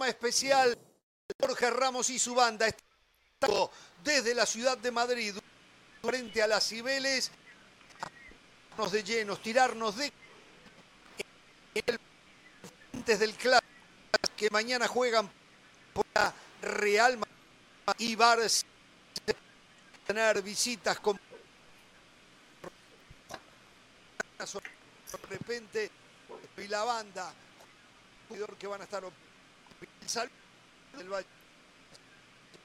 especial Jorge Ramos y su banda. Estamos desde la ciudad de Madrid, frente a las Cibeles, tirarnos de llenos, tirarnos de antes del clásico que mañana juegan por la Real Madrid y Barça tener visitas con repente y la banda que van a estar.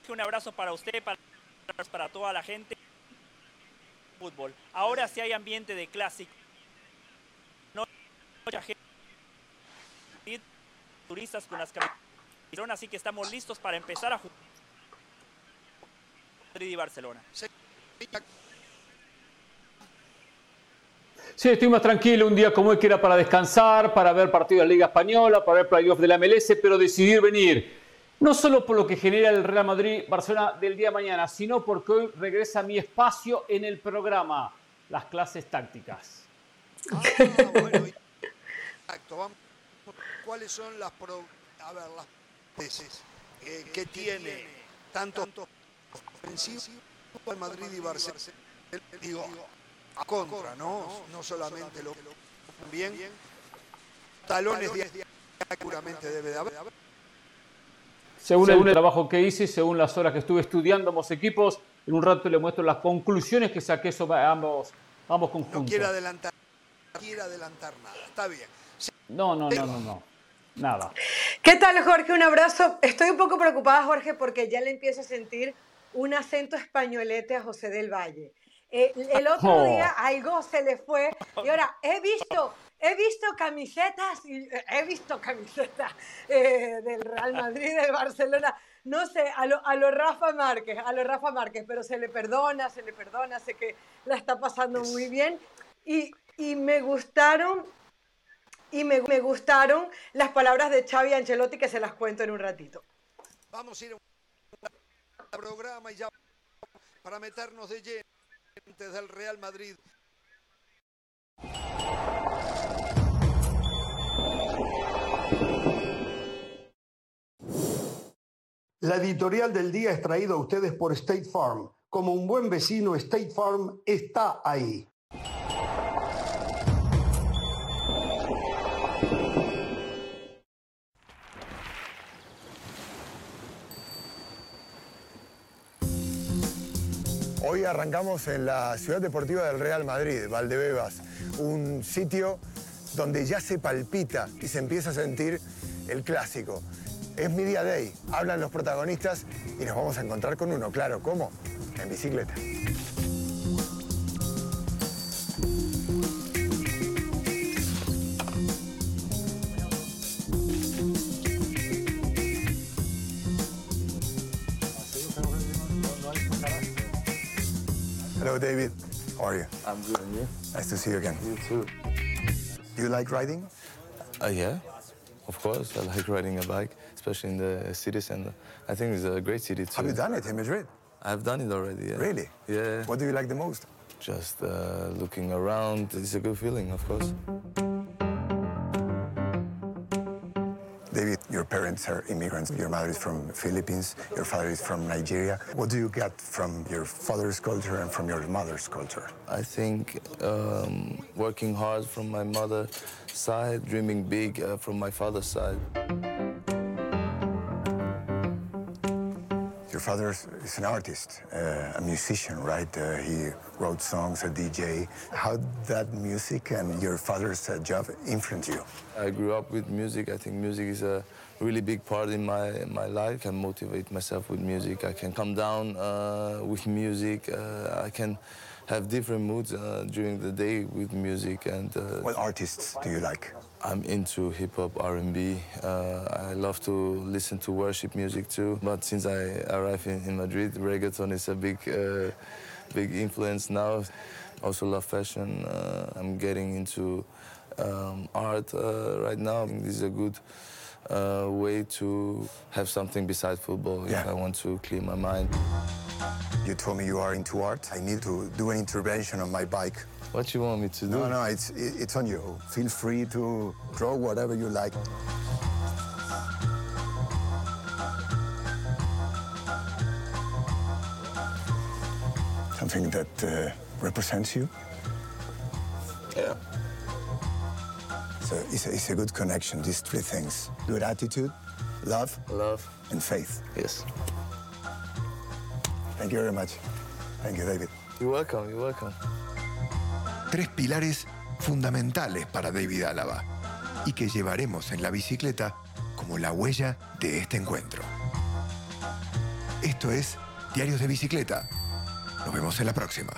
Un abrazo para usted, para, para toda la gente. Fútbol. Ahora sí hay ambiente de clásico. No mucha gente. Turistas con las camisetas. Así que estamos listos para empezar a jugar. Madrid y Barcelona. Sí, estoy más tranquilo un día como hoy que era para descansar, para ver partidos de la Liga Española, para ver playoffs de la MLS, pero decidir venir. No solo por lo que genera el Real Madrid-Barcelona del día de mañana, sino porque hoy regresa mi espacio en el programa, las clases tácticas. Ah, bueno, exacto. Vamos. ¿Cuáles son las, pro... a ver, las eh, que tiene tanto ofensivo el Madrid y Barcelona? Digo, a contra, ¿no? No solamente lo bien. Talones de seguramente debe de haber. Según, el trabajo que hice, según las horas que estuve estudiando ambos equipos, en un rato le muestro las conclusiones que saqué sobre ambos, ambos conjuntos. No quiere adelantar, no quiere adelantar nada. Está bien. No, no, no, no, no. Nada. ¿Qué tal, Jorge? Un abrazo. Estoy un poco preocupada, Jorge, porque ya le empiezo a sentir un acento españolete a José del Valle. Eh, el otro Oh. día algo se le fue y ahora he visto, he visto camisetas, y, eh, he visto camisetas eh, del Real Madrid, del Barcelona, no sé, a lo, a lo Rafa Márquez, a lo Rafa Márquez, pero se le perdona, se le perdona, sé que la está pasando muy bien y, y me gustaron y me, me gustaron las palabras de Xavi Ancelotti que se las cuento en un ratito. Vamos a ir a un programa y ya para meternos de lleno desde el Real Madrid. La editorial del día es traída a ustedes por State Farm. Como un buen vecino, State Farm está ahí. Hoy arrancamos en la ciudad deportiva del Real Madrid, Valdebebas, un sitio donde ya se palpita y se empieza a sentir el clásico. Es Media Day, hablan los protagonistas y nos vamos a encontrar con uno, claro, ¿cómo? En bicicleta. I'm good, and you? Nice to see you again. You too. Do you like riding? Uh, yeah, of course. I like riding a bike, especially in the city center. I think it's a great city too. Have you done it in Madrid? I've done it already. Yeah. Really? Yeah. What do you like the most? Just uh, looking around. It's a good feeling, of course. Your parents are immigrants. Your mother is from Philippines. Your father is from Nigeria. What do you get from your father's culture and from your mother's culture? I think um, working hard from my mother's side, dreaming big uh, from my father's side. Your father is an artist, uh, a musician, right? Uh, he wrote songs, a DJ. How that music and your father's uh, job influence you? I grew up with music. I think music is a really big part in my my life. I can motivate myself with music. I can come down uh, with music. Uh, I can have different moods uh, during the day with music. And uh, What artists do you like? I'm into hip hop, R&B. Uh, I love to listen to worship music too. But since I arrived in, in Madrid, reggaeton is a big, uh, big influence now. Also love fashion. Uh, I'm getting into um, art uh, right now. This is a good a way to have something besides football yeah. if I want to clear my mind. You told me you are into art. I need to do an intervention on my bike. What you want me to do? No, no, it's, it's on you. Feel free to draw whatever you like. Something that uh, represents you? Yeah. So it's a, it's a good connection, these three things. Good attitude, love, Love. and faith. Yes. Thank you very much. Thank you, David. You're welcome. You're welcome. Tres pilares fundamentales para David Álava y que llevaremos en la bicicleta como la huella de este encuentro. Esto es Diarios de Bicicleta. Nos vemos en la próxima.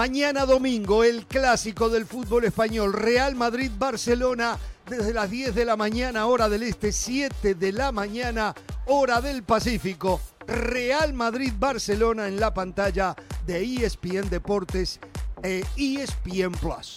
Mañana domingo, el clásico del fútbol español, Real Madrid-Barcelona, desde las 10 de la mañana, hora del este, 7 de la mañana, hora del Pacífico. Real Madrid-Barcelona en la pantalla de ESPN Deportes e ESPN Plus.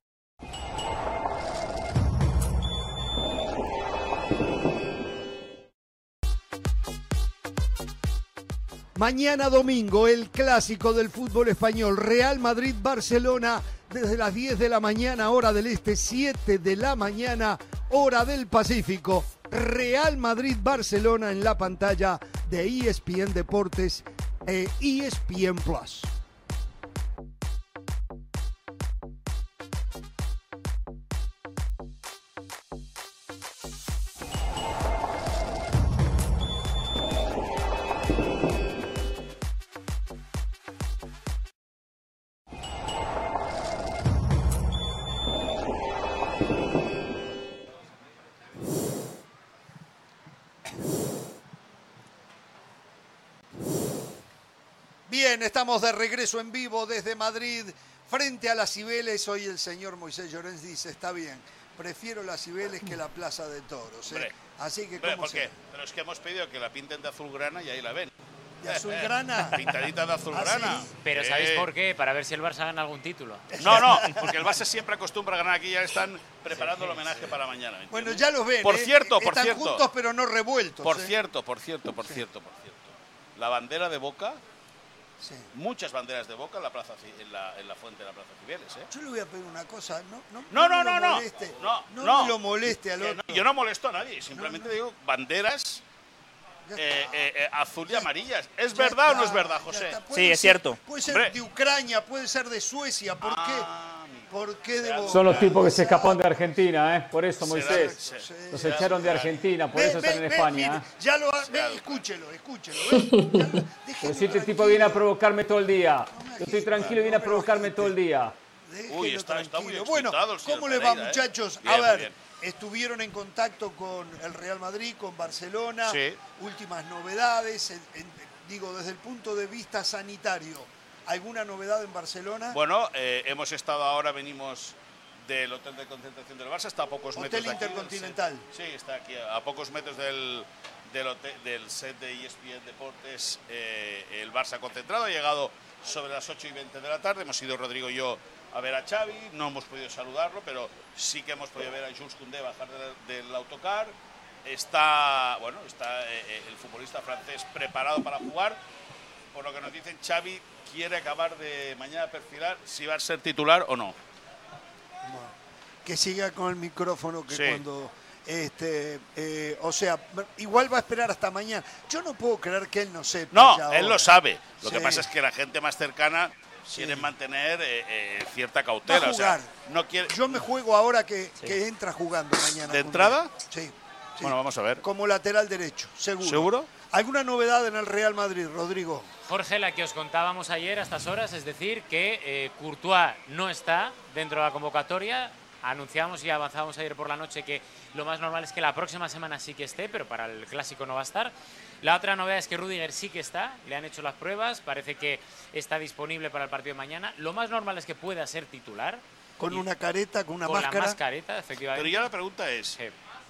Mañana domingo, el clásico del fútbol español, Real Madrid-Barcelona, desde las 10 de la mañana, hora del este, 7 de la mañana, hora del Pacífico. Real Madrid-Barcelona en la pantalla de ESPN Deportes e ESPN Plus. Bien, estamos de regreso en vivo desde Madrid, frente a las Cibeles. Hoy el señor Moisés Llorens dice, está bien, prefiero las Cibeles que la Plaza de Toros. ¿eh? Hombre. Así que, Hombre, ¿cómo ¿por qué? se Pero es que hemos pedido que la pinten de azulgrana y ahí la ven. ¿De azulgrana? Pintadita de azulgrana. ¿Ah, sí? Pero Eh, ¿sabéis por qué? Para ver si el Barça gana algún título. No, no, porque el Barça siempre acostumbra a ganar aquí. Ya están preparando el homenaje para mañana. ¿me Bueno, ya los ven. Por ¿eh? cierto, por Están cierto. juntos pero no revueltos. Por ¿eh? cierto, por cierto, por cierto, por cierto. La bandera de Boca, Sí. muchas banderas de Boca en la, plaza, en la, en la fuente de la Plaza Cibeles. ¿eh? Yo le voy a pedir una cosa, no, no, No, no, no, lo no. moleste, No, no, no. me lo moleste al otro. no, yo no molesto a nadie, simplemente digo banderas eh, eh, eh, azul y amarillas. ¿Es Ya verdad o no es verdad, José? Sí, es ser- cierto. Puede ser Hombre. de Ucrania, puede ser de Suecia. ¿Por Ah, qué? Amigo. ¿Por qué de Boca? Son los tipos que se escapan de Argentina, ¿eh? Por eso, Moisés. Los echaron de Argentina, por Ve, eso ve, están en ve, España. mire, ¿eh? ya lo ha- ve, Será- escúchelo, escúchelo. déjelo Pero si este tipo viene a provocarme todo el día. Yo estoy tranquilo y viene a provocarme todo el día. Uy, está- está muy. Bueno, ¿cómo le va, Pereira, ¿eh? muchachos? Bien, a ver, estuvieron en contacto con el Real Madrid, con Barcelona. Sí. Últimas novedades, en- en- digo, desde el punto de vista sanitario. ¿Alguna novedad en Barcelona? Bueno, eh, hemos estado ahora, venimos del hotel de concentración del Barça, está a pocos Hotel metros aquí, Intercontinental. set. Sí, está aquí a, a pocos metros del, del, hotel- del set de ESPN Deportes, eh, el Barça concentrado. Ha llegado sobre las 8 y 20 de la tarde. Hemos ido Rodrigo y yo a ver a Xavi. No hemos podido saludarlo, pero sí que hemos podido ver a Jules Koundé bajar del, del autocar. Está, bueno, está eh, eh, el futbolista francés preparado para jugar. Por lo que nos dicen, Xavi quiere acabar de mañana perfilar si va a ser titular o no. que siga con el micrófono que Sí. cuando este eh, o sea igual va a esperar hasta mañana yo no puedo creer que él no sepa No, ya él ahora. lo sabe. Lo Sí. que pasa es que la gente más cercana quiere mantener eh, eh, cierta va a cautela. o sea, no quiere... yo me juego ahora que, que entra jugando mañana ¿De entrada? sí, sí. Bueno, vamos a ver. como lateral derecho seguro ¿Seguro? Alguna novedad en el Real Madrid Rodrigo Jorge, la que os contábamos ayer a estas horas, es decir, que eh, Courtois no está dentro de la convocatoria Anunciamos y avanzábamos ayer por la noche que lo más normal es que la próxima semana sí que esté, pero para el clásico no va a estar. La otra novedad es que Rudiger sí que está, le han hecho las pruebas, parece que está disponible para el partido de mañana. Lo más normal es que pueda ser titular. Con Y- una careta, con una con máscara. la mascareta, efectivamente. Pero ya la pregunta es,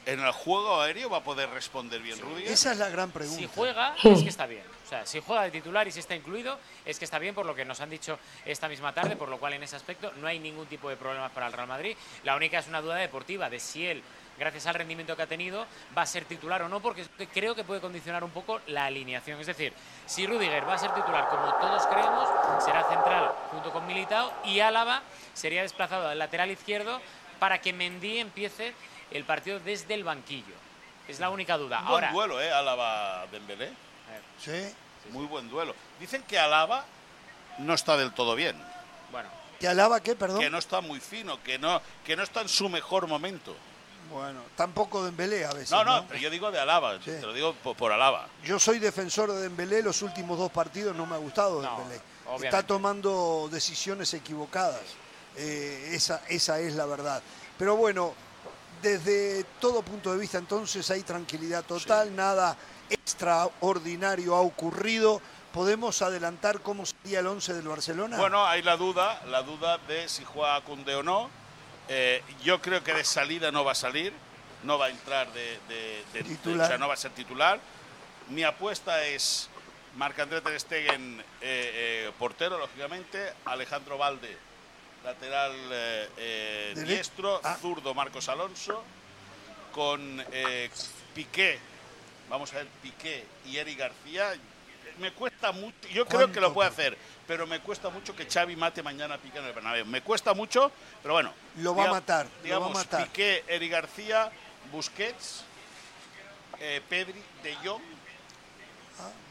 ¿en el juego aéreo va a poder responder bien Rudiger? Esa es la gran pregunta. Si juega, es que está bien. O sea, si juega de titular y si está incluido, es que está bien por lo que nos han dicho esta misma tarde, por lo cual en ese aspecto no hay ningún tipo de problemas para el Real Madrid. La única es una duda deportiva de si él, gracias al rendimiento que ha tenido, va a ser titular o no, porque creo que puede condicionar un poco la alineación. Es decir, si Rudiger va a ser titular como todos creemos, será central junto con Militao y Álava sería desplazado al lateral izquierdo para que Mendy empiece el partido desde el banquillo. Es la única duda. Un buen Ahora, duelo, ¿eh? Álava-Dembélé. Sí. Muy buen duelo. Dicen que Álava no está del todo bien. Bueno. ¿Que alaba qué, perdón? Que no está muy fino, que no, que no está en su mejor momento. Bueno, tampoco Dembélé a veces. No, no, ¿no? pero yo digo de Álava, te lo digo por, por Álava. Yo soy defensor de Dembélé, los últimos dos partidos no me ha gustado No, Dembélé. obviamente. Está tomando decisiones equivocadas. Eh, esa, esa es la verdad. Pero bueno, desde todo punto de vista entonces hay tranquilidad total, nada extraordinario ha ocurrido. ¿Podemos adelantar cómo sería el 11 del Barcelona? Bueno, hay la duda, la duda de si juega Cunde o no. Eh, yo creo que de salida no va a salir, no va a entrar de, de- de- de- Titular. o sea, no va a ser titular. Mi apuesta es Marc-André Ter Stegen, eh, eh, portero, lógicamente, Alejandro Valde, lateral eh, eh, diestro, Ah. zurdo Marcos Alonso, con eh, Piqué, vamos a ver, Piqué y Eric García. Me cuesta mucho, yo creo que lo puede hacer, pero me cuesta mucho que Xavi mate mañana a Piqué en el Bernabéu. Me cuesta mucho, pero bueno. Lo va a matar, lo va a Digamos, matar. Piqué, Eric García, Busquets, eh, Pedri, De Jong,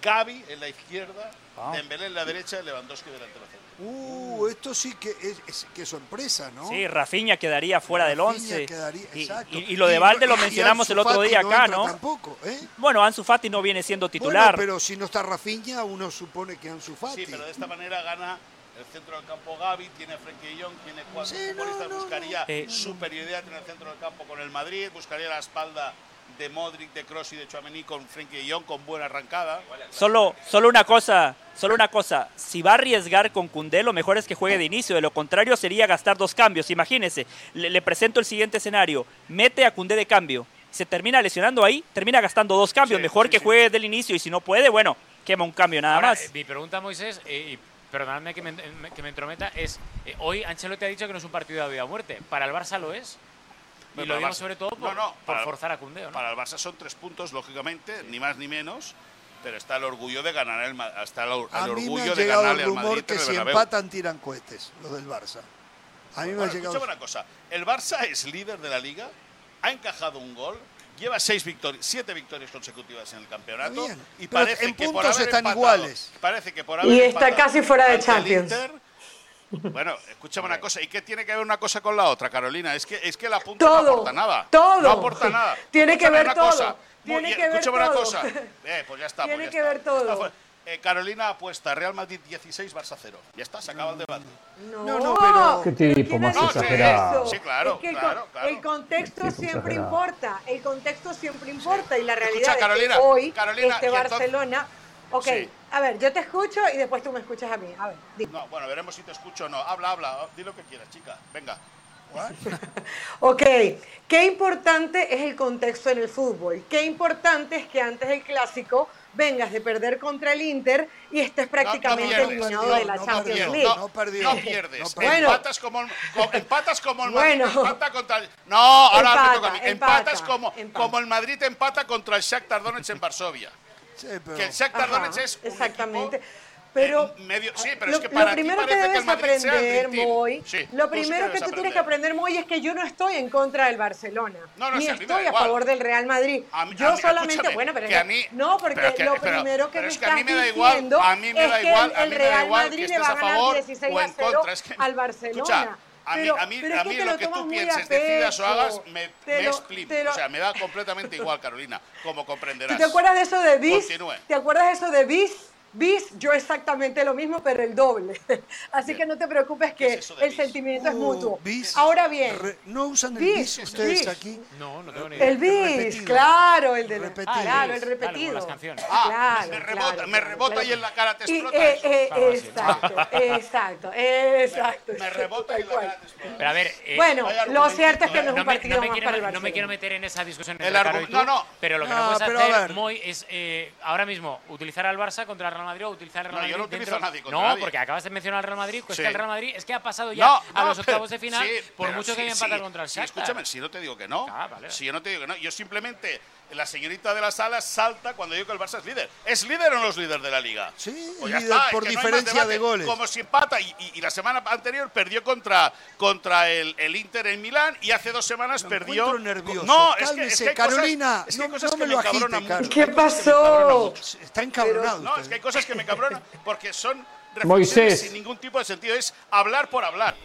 Gavi en la izquierda, Ah. Dembélé en la derecha y Lewandowski delantero centro. Uh, esto sí que es, es- qué sorpresa, ¿no? Sí, Rafinha quedaría fuera del Rafinha 11. quedaría- Y, exacto. y- y lo de Valde lo mencionamos el otro Fati día no acá, entra ¿no? Tampoco, ¿eh? Bueno, Ansu Fati no viene siendo titular. Bueno, pero si no está Rafinha, uno supone que Ansu Fati. Sí, pero de esta manera gana el centro del campo Gavi, tiene Frenkie de Jong, tiene cuatro Sí, no, futbolistas, no, buscaría Eh, superioridad en el centro del campo con el Madrid, buscaría la espalda de Modric, de Kroos y de Chouameni con Frenkie de Jong con buena arrancada. Solo, solo una cosa, solo una cosa. Si va a arriesgar con Cundé, lo mejor es que juegue de inicio. De lo contrario, sería gastar dos cambios. Imagínese, le, le presento el siguiente escenario. Mete a Cundé de cambio. Se termina lesionando ahí, termina gastando dos cambios. Sí, mejor sí, que sí. juegue del inicio y si no puede, bueno, quema un cambio nada Ahora, más. eh, mi pregunta, Moisés, eh, y perdonadme que me, me- que me entrometa, es: eh, hoy Ancelotti ha dicho que no es un partido de vida o muerte. ¿Para el Barça lo es? Y Bueno, lo para digo el Barça- sobre todo por, No, no, por para- forzar a Cundeo, ¿no? Para el Barça son tres puntos, lógicamente, ni más ni menos, pero está el orgullo de ganar el Ma- hasta el, or- A el mí me orgullo ha de llegado ganarle el al Madrid rumor que el si empatan tiran cohetes, los del Barça. A mí me ha Bueno, llegado... una cosa. El Barça es líder de la liga, ha encajado un gol, lleva seis victorias, siete victorias consecutivas en el campeonato Está bien, y parece en que por puntos haber están empatado- iguales. Parece que por Y haber está empatado casi fuera de el Champions. Inter, bueno, escúchame una cosa, ¿y qué tiene que ver una cosa con la otra, Carolina? Es que es que la punta no Todo, aporta nada. todo. No aporta nada. Tiene que ver una todo, cosa. tiene Muy- que ver escúchame una todo. cosa. Eh, pues ya está. Tiene pues ya que está. ver todo. Eh, Carolina apuesta, Real Madrid 16, Barça 0. Ya está, se acaba el debate. No, no, pero- ¿Qué ¿pero tipo más dicho exagerado? eso? Sí, claro, Es que el, claro, claro. el contexto siempre exagerado. importa, el contexto siempre importa y la realidad Escucha, es Carolina, que hoy Carolina, este Barcelona... Ok, Sí. a ver, yo te escucho y después tú me escuchas a mí. A ver, di. No, bueno, veremos si te escucho o no. Habla, habla, di lo que quieras, chica. Venga. Ok, qué importante es el contexto en el fútbol. Qué importante es que antes del clásico vengas de perder contra el Inter y estés prácticamente eliminado no, de la no Champions perdió, League. no perdió. No pierdes. No perdió. Bueno. Empatas como, empatas como el Madrid Bueno. empata contra el... No, ahora Empata, me toca a mí. Empatas empata, como, empata. como el Madrid empata contra el Shakhtar Donetsk en Varsovia. Sí, pero- Que el Shakhtar Ajá, Donetsk es un exactamente. equipo, Pero eh, medio, sí, pero lo, es que lo para ti primero que debes aprender. Moy, Sí, lo primero que tú tienes que aprender. Moy, es que yo no estoy en contra del Barcelona. No, no, ni estoy a igual. favor del Real Madrid. A mí- yo a mí- solamente, bueno, pero que a mí- no, porque que- lo primero que me es que a mí estás me da igual, diciendo a mí me es da que igual, el, Real Madrid le va a ganar favor 16 o a en 0 contra. Es que- al Barcelona. A mí, Pero- a mí, pero es a mí lo lo que tú pienses, decidas o hagas, me, me lo- lo- O sea, me da completamente igual, Carolina, como ¿Tú comprenderás. te acuerdas de eso de Bis? Continúe. ¿Te acuerdas de eso de Bis? Bis, yo exactamente lo mismo, pero el doble. Así que no te preocupes que ¿Qué es el bis? sentimiento es Uh, mutuo. bis. Ahora bien, Re- ¿No usan el bis, bis ustedes bis. aquí? No, no tengo ni idea. el bis, repetido. claro, el de Repetido. Ah, claro, el bis. Vale, como repetido. las canciones. Ah, Claro, me claro, rebota, me claro, rebota claro. y en la cara te Y, explota. eh, eh, Claro, así. exacto, exacto, exacto. me rebota y tal la cara te explota. Pero a ver, eh, Bueno, lo cierto es que ¿eh? no es un me, partido no me más quiero, para el no me Barcelona. quiero meter en esa discusión entre El Caro y tú, no, no. pero lo que No, puedes hacer. Moy, es eh, ahora mismo utilizar al Barça contra el Real Madrid o utilizar al Real No, Madrid yo no utilizo dentro- a nadie No, nadie. porque acabas de mencionar al Real Madrid, pues Sí. que el Real Madrid es que ha pasado ya No, a no, los octavos de final, sí, por mucho que sí, haya empatado contra el Shakhtar. escúchame, si no te digo que no. Ah, vale. Si yo no te digo que no. Yo simplemente, la señorita de la sala salta cuando digo que el Barça es líder. ¿Es líder o no es líder de la liga? Sí, Pues líder está, es por que no diferencia de goles. Como si empata y, y- y la semana anterior perdió contra, contra el, el Inter en Milán y hace dos semanas Me perdió. nervioso. No, es que, es Cálmese, que cosas- Carolina, es que hay no- cosas no que me lo agite. ¿Qué cosas pasó? Está encabronado. No, es que hay cosas que me cabronan porque son reflexiones Moisés. sin ningún tipo de sentido. Es hablar por hablar.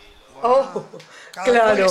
Oh, Cada claro.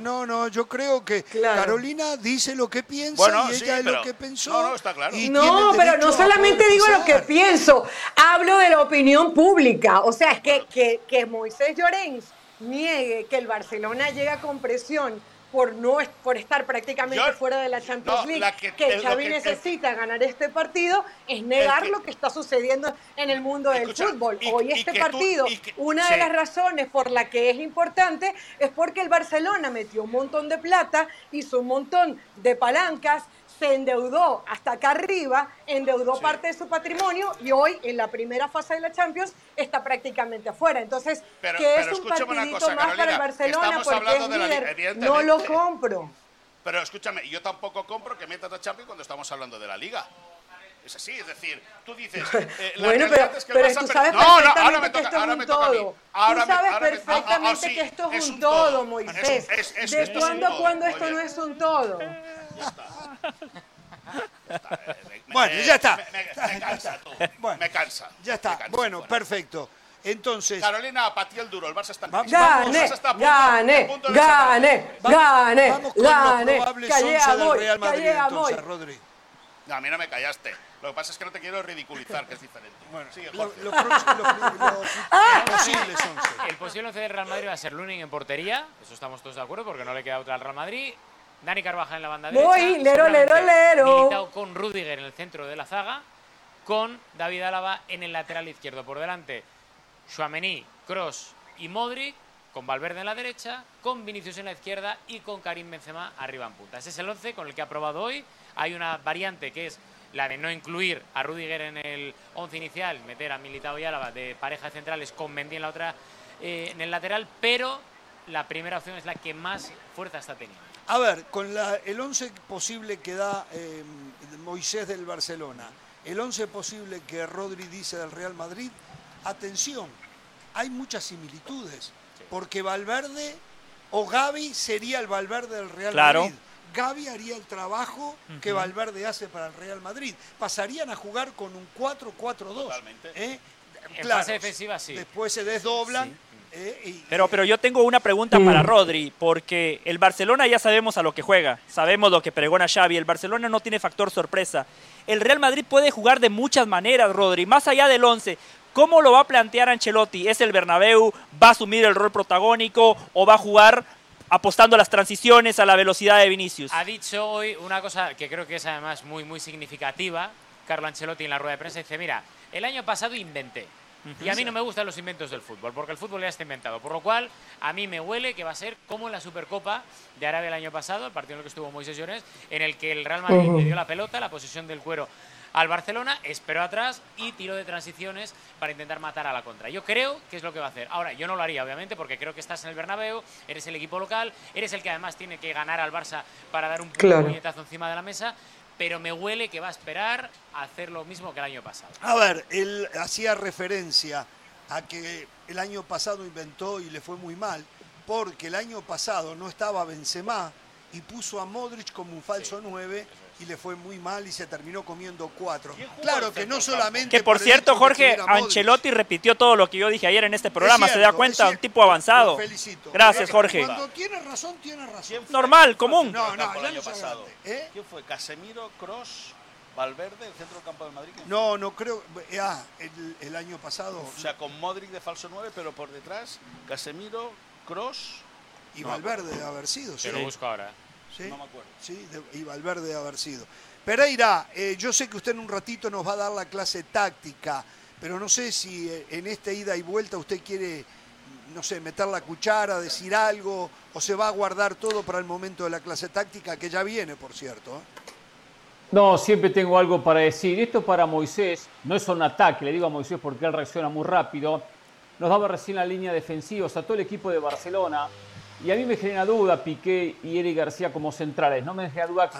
No, no, yo creo que Claro. Carolina dice lo que piensa Bueno, y sí, ella es lo que pensó. no, no, está claro. y tiene No, el pero no solamente digo lo que pienso, hablo de la opinión pública. O sea, es que, que, que Moisés Llorens niegue que el Barcelona llega con presión por no por estar prácticamente Yo- fuera de la Champions no, League, la que- Xavi que- el- necesita ganar este partido, es negar que- lo que está sucediendo en el mundo del fútbol. y- Hoy y este tú- partido, una de las razones por la que es importante es porque el Barcelona metió un montón de plata, hizo un montón de palancas, se endeudó hasta acá arriba, endeudó Sí. parte de su patrimonio y hoy en la primera fase de la Champions está prácticamente afuera. Entonces, Pero- que es un partidito cosa, más para el Carolina, Barcelona porque es líder. No lo compro. Pero escúchame, yo tampoco compro que metas a Champions cuando estamos hablando de la liga. Es así, es decir, tú dices. eh, la Bueno, pero, es que pero tú sabes No, no, ahora perfectamente me que toca, esto es ahora un me toca a mí. todo. Ahora Tú sabes ahora me- ah, ah, ah, perfectamente sí, que esto es, es un todo, todo. Moisés. Es- ¿De cuándo a cuándo esto no es un todo? Me- Bueno, me- ya está. Me, me- me cansa tú. Bueno, me cansa. Ya está. cansa. Bueno, perfecto. Entonces, Carolina, patí el duro. El Barça está. El Gane, a a gane, gane, gane, vamos con gane. los probables Que llega 11 del Moy, Real Madrid llega entonces. Rodri. No, a mí no me callaste. Lo que pasa es que no te quiero ridiculizar, que es diferente. Bueno, sigue, Lo- Jorge. Los posibles 11. El posible 11 del Real Madrid va a ser Lunin en portería, eso estamos todos de acuerdo porque no le queda otra al Real Madrid. Dani Carvajal en la banda Voy, derecha. lero, lero, lero. Militao con Rudiger en el centro de la zaga, con David Álava en el lateral izquierdo. Por delante, Chouameni, Cross y Modric, con Valverde en la derecha, con Vinicius en la izquierda y con Karim Benzema arriba en punta. Ese es el 11 con el que ha probado hoy. Hay una variante que es la de no incluir a Rudiger en el 11 inicial, meter a Militao y Álava de pareja de centrales con Mendy en la otra eh, en el lateral, pero la primera opción es la que más fuerza está teniendo. A ver, con la- el 11 posible que da eh, Moisés del Barcelona, el 11 posible que Rodri dice del Real Madrid, atención, hay muchas similitudes, porque Valverde o Gaby sería el Valverde del Real Claro. Madrid. Gaby haría el trabajo que Valverde hace para el Real Madrid. Pasarían a jugar con un 4-4-2. Totalmente. ¿eh? En fase defensiva, sí. Después se desdoblan. Pero, pero yo tengo una pregunta para Rodri, porque el Barcelona ya sabemos a lo que juega, sabemos lo que pregona Xavi, el Barcelona no tiene factor sorpresa. El Real Madrid puede jugar de muchas maneras, Rodri, más allá del 11. ¿Cómo lo va a plantear Ancelotti? ¿Es el Bernabéu? ¿Va a asumir el rol protagónico o va a jugar apostando a las transiciones, a la velocidad de Vinicius? Ha dicho hoy una cosa que creo que es además muy, muy significativa. Carlo Ancelotti en la rueda de prensa dice, mira, el año pasado inventé. Y a mí no me gustan los inventos del fútbol, porque el fútbol ya está inventado. Por lo cual, a mí me huele que va a ser como en la Supercopa de Arabia el año pasado, el partido en el que estuvo Moisés Llorens, en el que el Real Madrid le dio la pelota, la posesión del cuero al Barcelona, esperó atrás y tiró de transiciones para intentar matar a la contra. Yo creo que es lo que va a hacer. Ahora, yo no lo haría, obviamente, porque creo que estás en el Bernabéu, eres el equipo local, eres el que además tiene que ganar al Barça para dar un Claro. puñetazo encima de la mesa, pero me huele que va a esperar a hacer lo mismo que el año pasado. A ver, él hacía referencia a que el año pasado inventó y le fue muy mal, porque el año pasado no estaba Benzema y puso a Modric como un falso 9 y le fue muy mal y se terminó comiendo cuatro. ¿Quién jugó Claro que no solamente Que por cierto, de Jorge. Ancelotti repitió todo lo que yo dije ayer en este programa, Es ¿se da cuenta? Un tipo avanzado. Lo felicito. Gracias, Jorge. Cuando tiene razón, tiene razón. Normal, común. No, no, ya pasado. ¿eh? ¿Quién fue? Casemiro, Cross Valverde, el centro del campo del Madrid. ¿quién No, no creo. eh, Ah, el, el año pasado. O sea, con Modric de falso 9, pero por detrás, Casemiro, Cross. y Valverde de haber sido. Sí. lo busco ahora. Sí, No me acuerdo. sí, de- y Valverde de haber sido. Pereira, eh, yo sé que usted en un ratito nos va a dar la clase táctica, pero no sé si eh, en esta ida y vuelta usted quiere, no sé, meter la cuchara, decir algo, o se va a guardar todo para el momento de la clase táctica, que ya viene, por cierto. ¿eh? No, siempre tengo algo para decir. Esto para Moisés, no es un ataque, le digo a Moisés porque él reacciona muy rápido. Nos daba recién la línea defensiva, o sea, todo el equipo de Barcelona. Y a mí me genera duda Piqué y Eric García como centrales. No me genera duda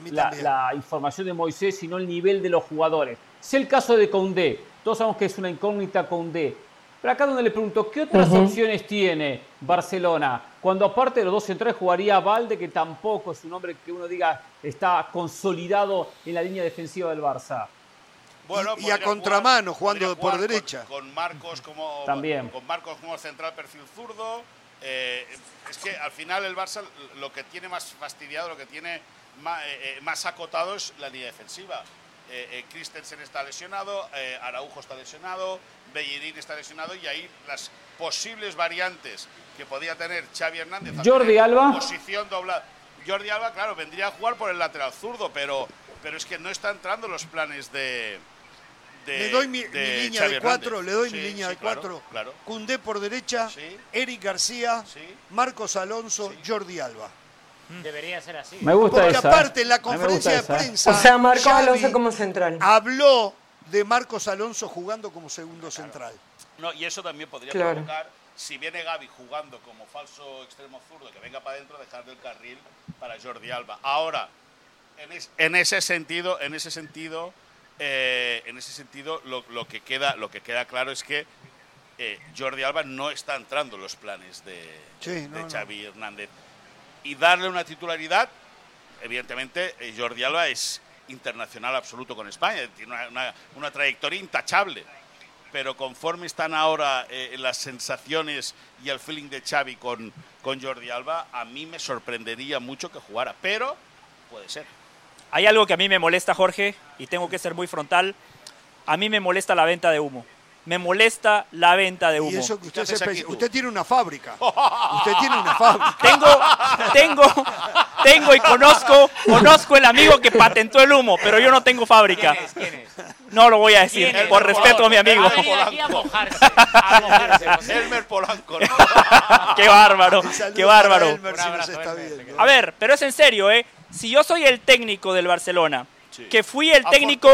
la, información de Moisés, sino el nivel de los jugadores. Sé el caso de Condé. Todos sabemos que es una incógnita Condé. Pero acá donde le pregunto, ¿qué otras opciones tiene Barcelona? Cuando aparte de los dos centrales jugaría Valde, que tampoco es un hombre que uno diga está consolidado en la línea defensiva del Barça. Y- y a contramano, jugando por con- derecha. Con, Marcos como También. con Marcos como central perfil zurdo. Eh, es que al final el Barça lo que tiene más fastidiado, lo que tiene más, más acotado es la línea defensiva. Eh, eh, Christensen está lesionado, eh, Araujo está lesionado, Bellerín está lesionado y ahí las posibles variantes que podía tener Xavi Hernández. Jordi Alba. Posición doblada. Jordi Alba, claro, vendría a jugar por el lateral zurdo, pero, pero es que no está entrando en los planes de. De- le doy mi, de mi línea Xavi de cuatro, Hernández. le doy Sí, mi línea sí, de claro, cuatro. Claro. Cundé por derecha, Sí. Eric García, Sí. Marcos Alonso, Jordi Alba. Debería ser así. Me gusta Porque esa. aparte en la me conferencia de esa. prensa. O sea, Marcos Xavi Alonso como central. Habló de Marcos Alonso jugando como segundo central. No, y eso también podría Claro. provocar, si viene Gaby jugando como falso extremo zurdo, que venga para adentro, dejar del carril para Jordi Alba. Ahora, en, es- en ese sentido, en ese sentido, eh, en ese sentido, lo, lo que queda, lo que queda claro es que eh, Jordi Alba no está entrando en los planes de, Sí, no, de no. Xavi Hernández. Y darle una titularidad, evidentemente, eh, Jordi Alba es internacional absoluto con España, tiene una, una- una trayectoria intachable. Pero conforme están ahora eh, las sensaciones y el feeling de Xavi con, con Jordi Alba, a mí me sorprendería mucho que jugara. Pero puede ser. Hay algo que a mí me molesta, Jorge, y tengo que ser muy frontal. A mí me molesta la venta de humo. Me molesta la venta de Y humo. eso que usted ¿Qué haces se pe-? Usted tiene una fábrica. Usted tiene una fábrica. Tengo, tengo, tengo y conozco, conozco el amigo que patentó el humo, pero yo no tengo fábrica. ¿Quién es? ¿Quién es? No lo voy a decir, ¿Quién es? por respeto a mi amigo. A mojarse. A mojarse. Elmer Polanco, ¿no? Qué bárbaro, qué bárbaro. A ver, pero es en serio, ¿eh? Si yo soy el técnico del Barcelona, Sí. que fui el técnico...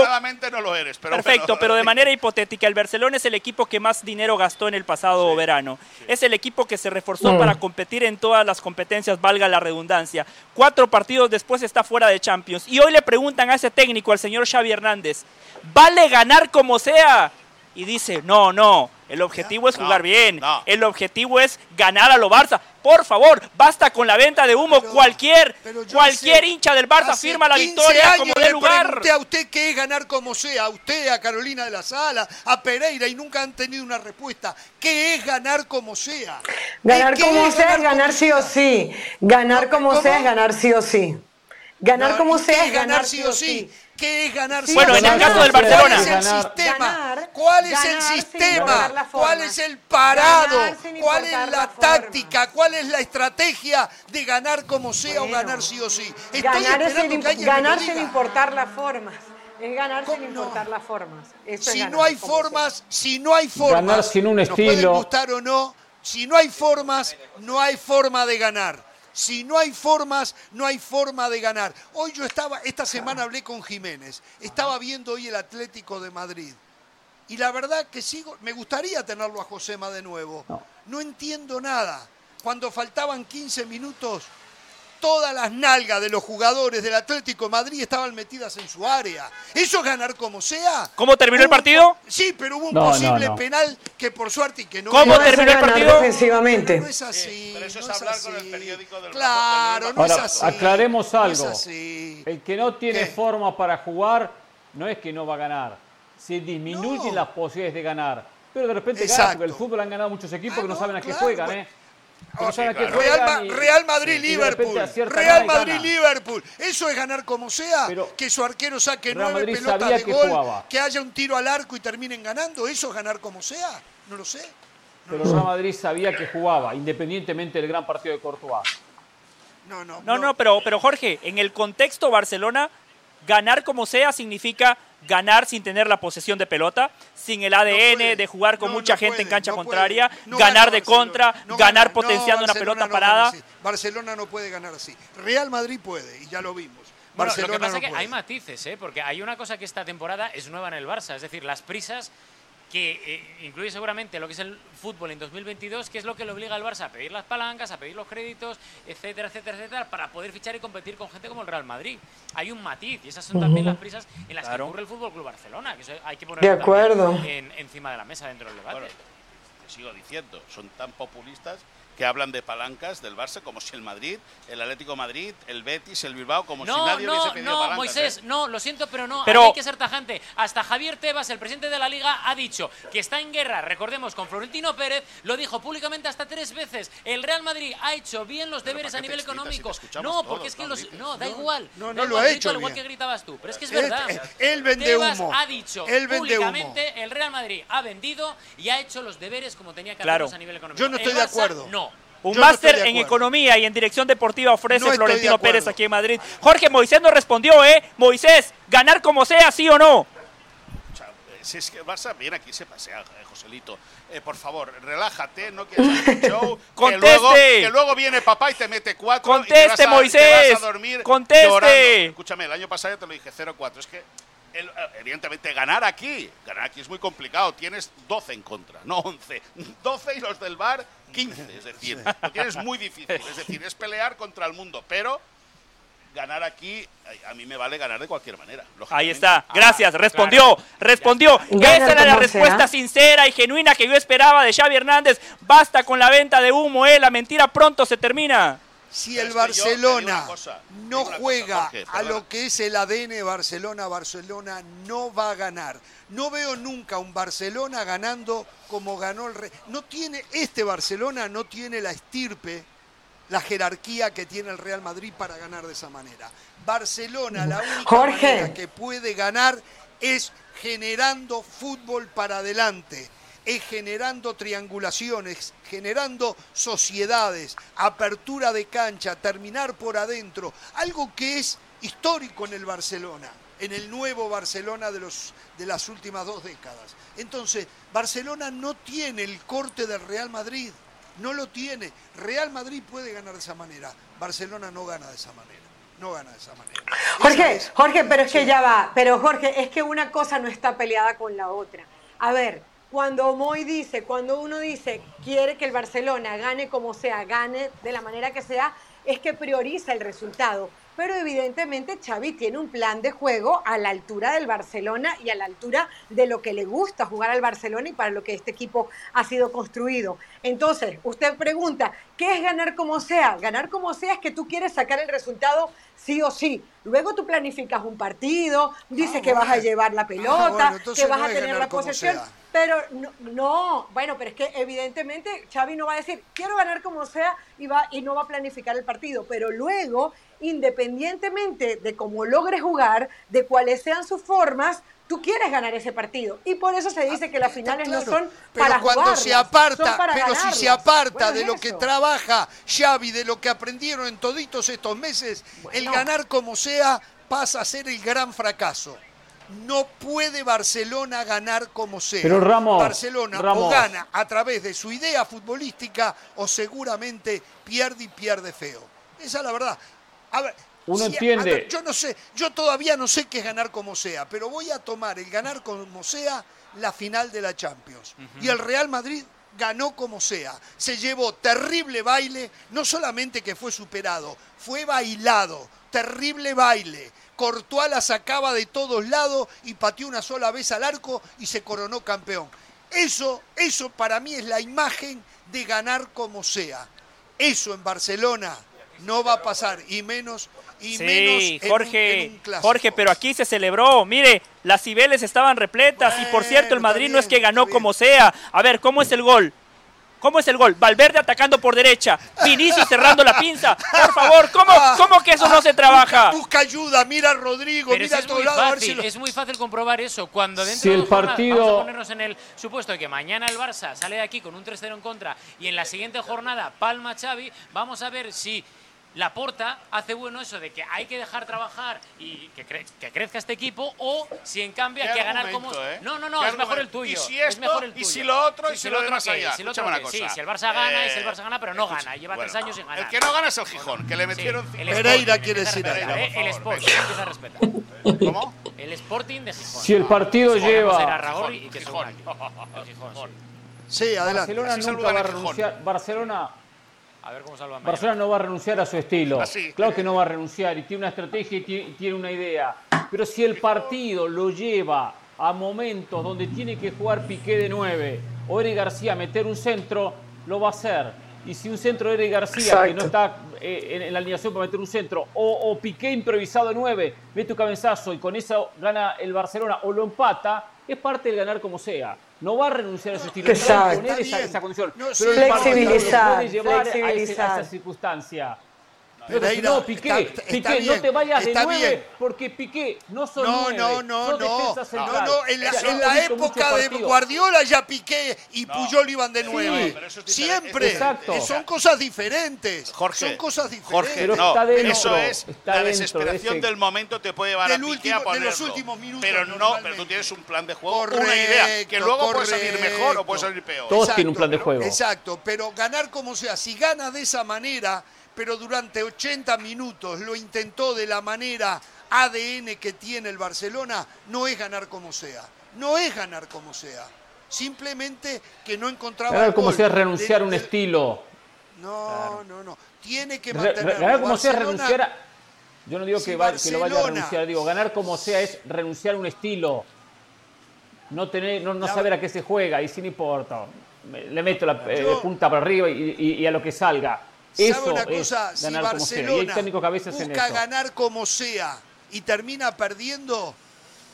No lo eres, pero Perfecto, pero de manera hipotética, el Barcelona es el equipo que más dinero gastó en el pasado verano. Es el equipo que se reforzó para competir en todas las competencias, valga la redundancia. Cuatro partidos después está fuera de Champions. Y hoy le preguntan a ese técnico, al señor Xavi Hernández, ¿vale ganar como sea? Y dice, no, no, el objetivo es No, jugar bien. no. El objetivo es ganar a lo Barça. Por favor, basta con la venta de humo. Pero- cualquier pero cualquier hace- hincha del Barça firma la 15 victoria como de lugar. pregunté a usted qué es ganar como sea, a usted, a Carolina de la Sala, a Pereira y nunca han tenido una respuesta. ¿Qué es ganar como sea? Ganar ¿Qué como es sea es ganar sí o sí. Ganar como ¿Cómo? sea es ganar sí o sí. Ganar No, como ¿y qué sea es ganar sí o sí. ¿Qué es ganar Sí, Bueno, en el caso del ¿Cuál Barcelona. es el Ganar. sistema? ¿Cuál es el sistema? ¿Cuál es el parado? ¿Cuál es la táctica? ¿Cuál es la estrategia de ganar como sea o ganar sí o sí? Estoy Ganar, es sin, que ganar importar las formas. Es ganar sin importar las formas. Eso es si ganar no hay formas, si no hay formas, Ganar sin un nos pueden estilo. gustar o no, si no hay formas, no hay forma de ganar. Si no hay formas, no hay forma de ganar. Hoy yo estaba, esta semana hablé con Jiménez, estaba viendo hoy el Atlético de Madrid. Y la verdad que sigo, me gustaría tenerlo a Josema de nuevo. No. Entiendo nada. Cuando faltaban 15 minutos, todas las nalgas de los jugadores del Atlético de Madrid estaban metidas en su área. ¿Eso es ganar como sea? ¿Cómo terminó el partido? Sí, pero hubo un No, posible no. penal que por suerte y que no ¿Cómo terminó el partido? defensivamente. no es así. pero eso no es hablar así. con el periódico del Claro, no es así. aclaremos No es algo. así. El que no tiene ¿Qué? forma para jugar no es que no va a ganar. Se disminuyen No. las posibilidades de ganar. Pero de repente gana, porque el fútbol han ganado muchos equipos Ah, que no, no, saben a qué juegan. bueno. ¿eh? Pero O sea, saben a qué Real, juegan Ma- y- Real Madrid, Liverpool. Real Madrid. Liverpool. Eso es ganar como sea. Pero que su arquero saque Real nueve Madrid pelotas de que gol, jugaba. que haya un tiro al arco y terminen ganando. Eso es ganar como sea. No lo sé. Pero Real Madrid sabía que jugaba, independientemente del gran partido de Courtois. No, no. No, no, pero, pero Jorge, en el contexto Barcelona, ganar como sea significa ganar sin tener la posesión de pelota, sin el ADN puede. de jugar con No, mucha no gente puede, en cancha contraria, No ganar gana de Barcelona, contra, no ganar gana. No, potenciando una pelota no parada. Barcelona no puede ganar así. Real Madrid puede, y ya lo vimos. Bueno, Barcelona lo que pasa no es que puede. hay matices, ¿eh? porque hay una cosa que esta temporada es nueva en el Barça, es decir, las prisas que eh, incluye seguramente lo que es el fútbol en 2022, que es lo que le obliga al Barça a pedir las palancas, a pedir los créditos, etcétera, etcétera, etcétera, para poder fichar y competir con gente como el Real Madrid. Hay un matiz y esas son también las prisas en las Claro. que ocurre el Fútbol Club Barcelona, que eso hay que De ponerlo acuerdo. también en- encima de la mesa dentro del debate. Bueno, te sigo diciendo, son tan populistas que hablan de palancas del Barça como si el Madrid, el Atlético de Madrid, el Betis, el Bilbao, como si No, nadie hubiese no, pedido no, palancas. Moisés, ¿eh? no, lo siento, pero no, Pero- aquí hay que ser tajante. Hasta Javier Tebas, el presidente de la Liga, ha dicho que está en guerra, recordemos, con Florentino Pérez, lo dijo públicamente hasta tres veces. El Real Madrid ha hecho bien los deberes ¿para a nivel si económico. escuchamos No, todos, porque es que no los... No, da No, igual. no, no lo ha hecho al igual bien. que gritabas tú, pero es que es Él- verdad. él vende Tebas humo. ha dicho Él vende humo. públicamente el Real Madrid ha vendido y ha hecho los deberes como tenía que Claro. hacerlos a nivel económico. Yo no El estoy de acuerdo. No. Un no máster de en economía y en dirección deportiva ofrece No de Florentino. Pérez aquí en Madrid. Jorge Moisés nos respondió, ¿eh? Moisés, ganar como sea, sí o no. Si es que Barça viene aquí y se pasea, eh, Joselito. Eh, por favor, relájate, no quieras hacer show. que, Conteste. luego, que luego viene papá y te mete cuatro. y Conteste, te vas a, Moisés. Te vas a dormir Conteste. llorando. Escúchame, el año pasado ya te lo dije, 0-4. Es que, el- eh, evidentemente, ganar aquí, ganar aquí es muy complicado. Tienes 12 en contra, no 11. 12 y los del bar, 15. Es decir, lo tienes muy difícil. Es decir, es pelear contra el mundo. Pero ganar aquí, a- mí me vale ganar de cualquier manera. Ahí está, Ah, gració, respondió, respondió. Esa era la respuesta sea. sincera y genuina que yo esperaba de Xavi Hernández. Basta con la venta de humo, eh, la mentira pronto se termina. Si el Barcelona cosa, no cosa, juega a lo que es el ADN Barcelona, Barcelona no va a ganar. No veo nunca un Barcelona ganando como ganó el Rey. No tiene, este Barcelona no tiene la estirpe, la jerarquía que tiene el Real Madrid para ganar de esa manera. Barcelona, la única Jorge. manera que puede ganar es generando fútbol para adelante es generando triangulaciones, generando sociedades, apertura de cancha, terminar por adentro, algo que es histórico en el Barcelona, en el nuevo Barcelona de, los, de las últimas dos décadas. Entonces, Barcelona no tiene el corte del Real Madrid, no lo tiene. Real Madrid puede ganar de esa manera, Barcelona no gana de esa manera. No gana de esa manera. Jorge, es- Jorge, pero es que ya va. Pero Jorge, es que una cosa no está peleada con la otra. A ver, cuando Moy dice, cuando uno dice quiere que el Barcelona gane como sea, gane de la manera que sea, es que prioriza el resultado. Pero evidentemente Xavi tiene un plan de juego a la altura del Barcelona y a la altura de lo que le gusta jugar al Barcelona y para lo que este equipo ha sido construido. Entonces, usted pregunta, ¿qué es ganar como sea? Ganar como sea es que tú quieres sacar el resultado sí o sí. Luego tú planificas un partido, dices Ah, que vas a llevar la Ah, pelota, bueno, que vas no a tener la posesión. Pero no, no, bueno, pero es que evidentemente Xavi no va a decir, quiero ganar como sea y, va, y no va a planificar el partido. Pero luego, independientemente de cómo logre jugar, de cuáles sean sus formas, tú quieres ganar ese partido. Y por eso se dice que las finales no Ah, son pero para cuando jugarlas, se aparta, son para pero si se aparta Bueno, de es lo que trabaja Xavi, de lo que aprendieron en toditos estos meses, el ganar como sea pasa a ser el gran fracaso. No puede Barcelona ganar como sea. Pero Ramos, Barcelona o gana a través de su idea futbolística o seguramente pierde y pierde feo. Esa es la verdad. A ver, Uno si- entiende. ver, yo no sé, yo todavía no sé qué es ganar como sea, pero voy a tomar el ganar como sea la final de la Champions. Y el Real Madrid ganó como sea. Se llevó terrible baile, no solamente que fue superado, fue bailado, terrible baile. Courtois la sacaba de todos lados y pateó una sola vez al arco y se coronó campeón. Eso, eso para mí es la imagen de ganar como sea. Eso en Barcelona no va a pasar y menos y Sí, menos en un- Jorge, en un clásico. Jorge, pero aquí se celebró. Mire, las Cibeles estaban repletas y por cierto el Madrid no es que ganó como sea. A ver, ¿cómo es el gol? ¿Cómo es el gol? Valverde atacando por derecha, Vinicius cerrando la pinza. Por favor, ¿cómo, cómo que eso no se trabaja? Busca, busca ayuda, mira a Rodrigo, Pero mira a ver si lo- es muy fácil comprobar eso. Cuando dentro Si de el partido- vamos a ponernos en el supuesto de que mañana el Barça sale de aquí con un 3-0 en contra y en la siguiente jornada palma Xavi, vamos a ver si la Porta hace bueno eso de que hay que dejar trabajar y que, cre- que crezca este equipo o si en cambio hay que ganar como... ¿eh? No, no, no, es mejor el tuyo. Y si es esto, mejor el y tuyo. si lo otro, Sí, y si si lo demás allá. si lo otro Escúchame una qué. Sí, cosa. si el Barça gana y si el Eh, Barça gana, pero no gana, lleva tres Bueno, años sin ganar. El que no gana es el Gijón, que le metieron... el Pereira quiere decir. ¿eh? El Sporting, empieza a respetar. ¿Cómo? El Sporting de Gijón. Si el partido lleva- y que Gijón. sí. Sí, adelante. Barcelona nunca va a renunciar. Barcelona, A ver cómo salva Barcelona no va a renunciar a su estilo. Así. Claro que no va a renunciar y tiene una estrategia y tiene, una idea. Pero si el partido lo lleva a momentos donde tiene que jugar Piqué de 9 o Eric García meter un centro, lo va a hacer. Y si un centro de Eric García, que no está eh, en, en la alineación para meter un centro, o, o Piqué improvisado de 9, mete un cabezazo y con eso gana el Barcelona o lo empata, es parte del ganar como sea. No va a renunciar a su estilo, no va a Exacto. Está esa, esa condición. No, Pero sí. partido Flexibilizar, llevar a ese- a, flexibilizar. esa circunstancia. No, Pereira, no, Piqué, está- está Piqué, bien, no te vayas de está nueve bien. porque Piqué no son No, nueve, no, no, son no. defensa No, central. no, en la, O sea, en la época de partidos. Guardiola ya Piqué y Puyol iban de Sí, nueve. diferente, Siempre. Exacto. Eh, Son cosas diferentes. Jorge, Son cosas diferentes. Jorge, Pero no, está dentro, eso es está la dentro de desesperación ese- del momento te puede llevar Del a Piqué último- a de ponerlo. los últimos minutos, Pero no, pero tú tienes un plan de juego, Correcto, una idea, que luego puede salir correcto. mejor o puede salir peor. Todos tienen un plan de juego. Exacto, pero ganar como sea, si gana de esa manera, pero durante 80 minutos lo intentó de la manera ADN que tiene el Barcelona, no es ganar como sea. No es ganar como sea. Simplemente que no encontraba Ganar como sea renunciar a un estilo. No, no, no. Tiene que mantener. ganar como sea renunciar a... Yo no digo Si que, va- que lo vaya a renunciar, digo, ganar como sea es renunciar a un estilo. No, tener, no, no La- saber a qué se juega y sin importa. Le meto la eh, Yo- punta para arriba y, y- y a lo que salga. ¿Sabe Eso una es cosa? Si Barcelona busca eso. ganar como sea y termina perdiendo,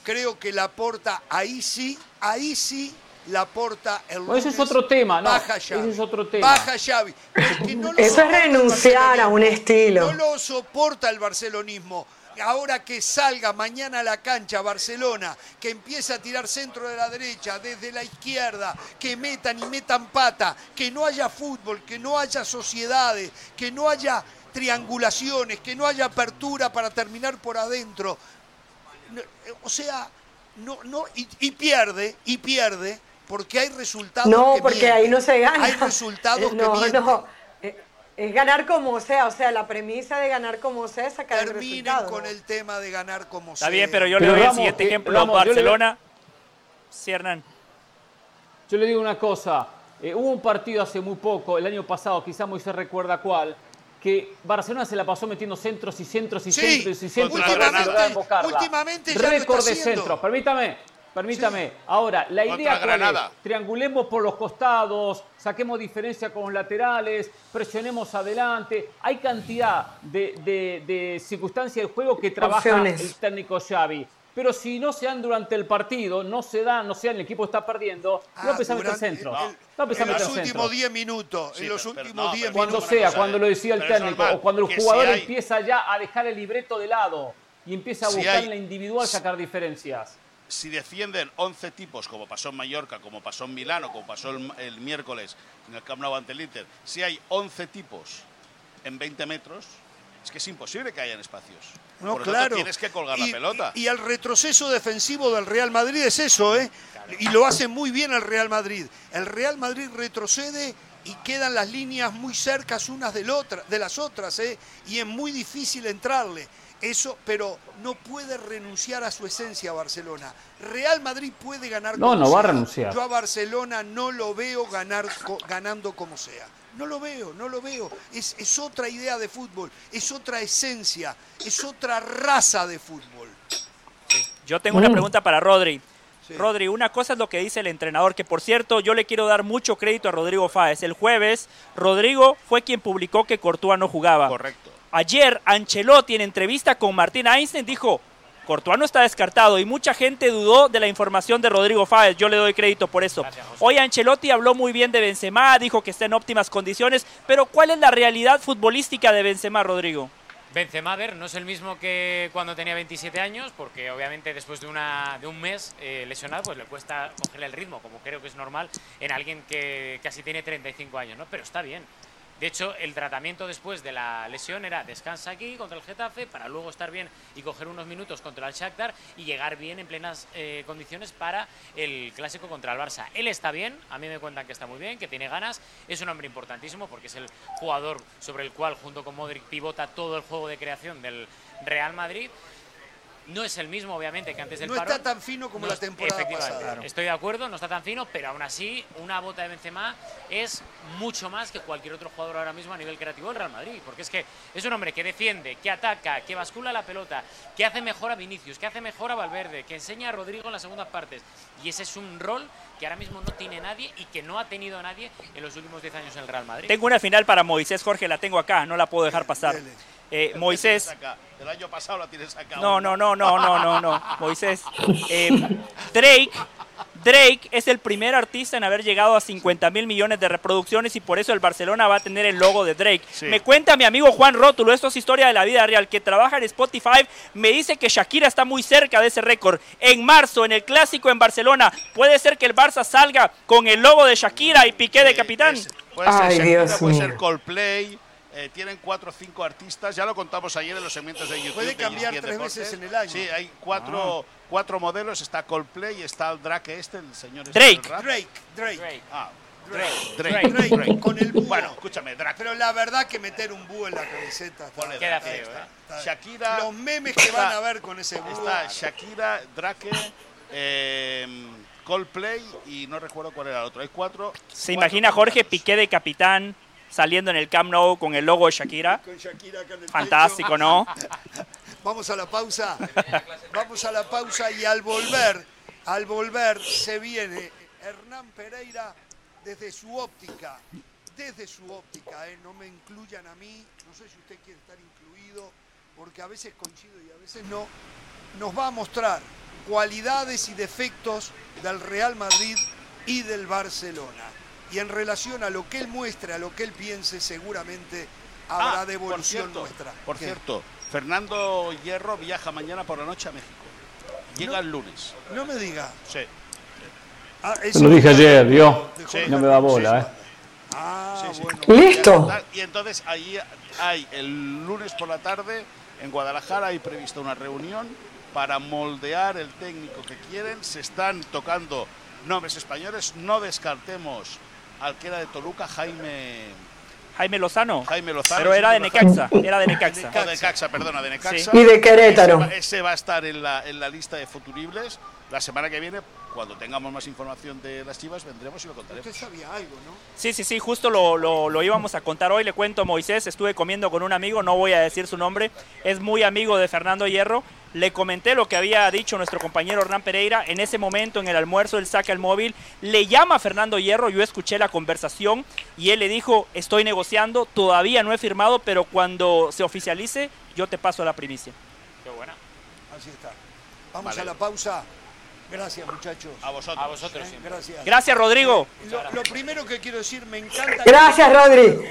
creo que la porta ahí sí, ahí sí la porta el Bueno, ese es lunes, otro tema, ¿no? Baja Ese Xavi. es otro tema. Baja Xavi. Porque no lo Eso es renunciar a un estilo. No lo soporta el barcelonismo. Ahora que salga mañana a la cancha Barcelona, que empiece a tirar centro de la derecha, desde la izquierda, que metan y metan pata, que no haya fútbol, que no haya sociedades, que no haya triangulaciones, que no haya apertura para terminar por adentro. Eh, O sea, no, no, y, y pierde, y pierde, porque hay resultados. No, que porque mienten. ahí no se gana. Hay resultados no, que mienten. No, Es ganar como sea, o sea, la premisa de ganar como sea es sacar el Terminen resultado. con el tema de ganar como Está sea. bien, pero yo Pero le doy el siguiente que- ejemplo. Ramos, yo le- Barcelona. Sí, Hernán. Yo le digo una cosa, eh, hubo un partido hace muy poco, el año pasado, quizá Moisés recuerda cuál, que Barcelona se la pasó metiendo centros y centros y Sí, centros y centros contra para últimamente ya lo Récord está de centros, permítame, permítame. Ahora, la idea cuál es? Triangulemos por los costados, saquemos diferencia con los laterales, presionemos adelante. Hay cantidad de, de- de circunstancias del juego que trabaja Opciones. el técnico Xavi. Pero si no se dan durante el partido, no se dan, no sea el equipo está perdiendo, Ah, va a empezar a meter centro. el- empezar a en los meter últimos centro. 10 minutos, Sí, en los pero- últimos no, 10 pero Cuando minutos. sea, cuando lo decía el técnico, normal o cuando el si jugador hay- empieza ya a dejar el libreto de lado y empieza a Si buscar hay- en la individual sacar diferencias. Si defienden 11 tipos, como pasó en Mallorca, como pasó en Milano, como pasó el, el miércoles en el Camp Nou ante el Inter, si hay 11 tipos en 20 metros, es que es imposible que hayan espacios. No, Por lo tanto, claro. tienes que colgar y, la pelota. Y, y el retroceso defensivo del Real Madrid es eso, ¿eh? Y lo hace muy bien el Real Madrid. El Real Madrid retrocede y quedan las líneas muy cercas unas del otra, de las otras, ¿eh? Y es muy difícil entrarle. Eso, pero no puede renunciar a su esencia Barcelona. Real Madrid puede ganar No, como no va a renunciar. Yo a Barcelona no lo veo ganar, ganando como sea. No lo veo, no lo veo. Es, es otra idea de fútbol, es otra esencia, es otra raza de fútbol. Yo tengo una Mm. pregunta para Rodri. Sí. Rodri, una cosa es lo que dice el entrenador, que por cierto yo le quiero dar mucho crédito a Rodrigo Fáez. El jueves, Rodrigo fue quien publicó que Courtois no jugaba. Correcto. Ayer, Ancelotti en entrevista con Martín Einstein dijo, Courtois no está descartado y mucha gente dudó de la información de Rodrigo Fáez. Yo le doy crédito por eso. Hoy Ancelotti habló muy bien de Benzema, dijo que está en óptimas condiciones, pero ¿cuál es la realidad futbolística de Benzema, Rodrigo? Benzema, a ver, no es el mismo que cuando tenía 27 años, porque obviamente después de, una, de un mes eh, lesionado, pues le cuesta cogerle el ritmo, como creo que es normal en alguien que casi tiene 35 años, ¿no? Pero está bien. De hecho, el tratamiento después de la lesión era descansa aquí contra el Getafe para luego estar bien y coger unos minutos contra el Shakhtar y llegar bien en plenas eh, condiciones para el clásico contra el Barça. Él está bien, a mí me cuentan que está muy bien, que tiene ganas, es un hombre importantísimo porque es el jugador sobre el cual junto con Modric pivota todo el juego de creación del Real Madrid. No es el mismo, obviamente, que antes del No parón. está tan fino como la temporada efectivamente, pasada. Estoy de acuerdo, no está tan fino, pero aún así, una bota de Benzema es mucho más que cualquier otro jugador ahora mismo a nivel creativo del Real Madrid. Porque es que es un hombre que defiende, que ataca, que bascula la pelota, que hace mejor a Vinicius, que hace mejor a Valverde, que enseña a Rodrigo en las segundas partes. Y ese es un rol que ahora mismo no tiene nadie y que no ha tenido nadie en los últimos 10 años en el Real Madrid. Tengo una final para Moisés, Jorge, la tengo acá, no la puedo dejar pasar. Eh, Moisés, año pasado la tienes acá. No, no, no, no, no, no, no, Moisés. Eh, Drake, Drake es el primer artista en haber llegado a 50 mil millones de reproducciones y por eso el Barcelona va a tener el logo de Drake. Sí. Me cuenta mi amigo Juan Rótulo, esto es historia de la vida real, que trabaja en Spotify, me dice que Shakira está muy cerca de ese récord. En marzo, en el clásico en Barcelona, puede ser que el Barça salga con el logo de Shakira y Piqué de capitán. Puede ser Ay, Shakira, Dios puede mío. ser Coldplay. Eh, tienen cuatro o cinco artistas, ya lo contamos ayer en los segmentos de YouTube. Puede de cambiar ESPN tres Deportes. veces en el año. Sí, hay cuatro, Ah. cuatro modelos, está Coldplay, está el Drake este, el señor este Drake. del rap. Drake, Drake. Drake. Ah, Drake. Drake, Drake, Drake. con el búho. Bueno, escúchame, Drake. Pero la verdad que meter un búho en la camiseta está- Queda Drake, ahí feo, está. ¿eh? está- Shakira. Los memes que van a ver con ese búho. Está Shakira, Drake, eh, Coldplay y no recuerdo cuál era el otro. Hay cuatro. ¿Se cuatro imagina Jorge. Piqué de capitán saliendo en el Camp Nou con el logo de Shakira? Con Shakira acá en el Fantástico, pecho. ¿no? Vamos a la pausa. Vamos a la pausa y al volver, al volver se viene Hernán Pereira desde su óptica, desde su óptica, ¿eh? no me incluyan a mí, no sé si usted quiere estar incluido, porque a veces coincido y a veces no, nos va a mostrar cualidades y defectos del Real Madrid y del Barcelona. Y en relación a lo que él muestre, a lo que él piense, seguramente habrá Ah, devolución por cierto, nuestra. Por ¿Qué? cierto, Fernando Hierro viaja mañana por la noche a México. Llega No. el lunes. No me diga. Sí. Ah, ese lo dije ayer, ¿vio? Jorge No me da bola, ¿eh? Ah, Sí, sí. bueno. Listo. Y entonces ahí hay el lunes por la tarde en Guadalajara hay prevista una reunión para moldear el técnico que quieren. Se están tocando nombres españoles. No descartemos al que era de Toluca, Jaime Jaime Lozano. Jaime Lozano. Pero era de Necaxa, era de Necaxa. De Necaxa, perdona, de Necaxa. Y de Querétaro. Ese va, ese va a estar en la, en la lista de futuribles. La semana que viene, cuando tengamos más información de las chivas, vendremos y lo contaremos. Usted sabía algo, ¿no? Sí, sí, sí, justo lo, lo- lo íbamos a contar hoy. Le cuento a Moisés, estuve comiendo con un amigo, no voy a decir su nombre, es muy amigo de Fernando Hierro. Le comenté lo que había dicho nuestro compañero Hernán Pereira. En ese momento, en el almuerzo, él saca el móvil, le llama a Fernando Hierro. Yo escuché la conversación y él le dijo: Estoy negociando, todavía no he firmado, pero cuando se oficialice, yo te paso la primicia. Qué buena. Así está. Vamos Vale. a la pausa. Gracias, muchachos. A vosotros. A vosotros Eh, siempre. Gracias. Gracias, Rodrigo. Lo, lo primero que quiero decir, me encanta, Gracias, Rodri.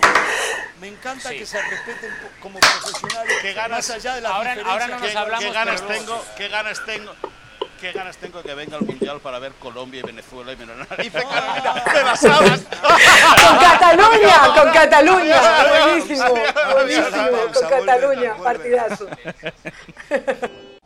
me encanta Sí. que se respeten como profesionales, Qué ganas- más allá de las ahora- ahora no nos ¿Qué, hablamos, qué ganas pero- tengo? ¿Qué ganas tengo? ¿Qué ganas tengo que venga al Mundial para ver Colombia y Venezuela y ¡me las! Con Cataluña, con Cataluña. Buenísimo, buenísimo. Con Cataluña, partidazo.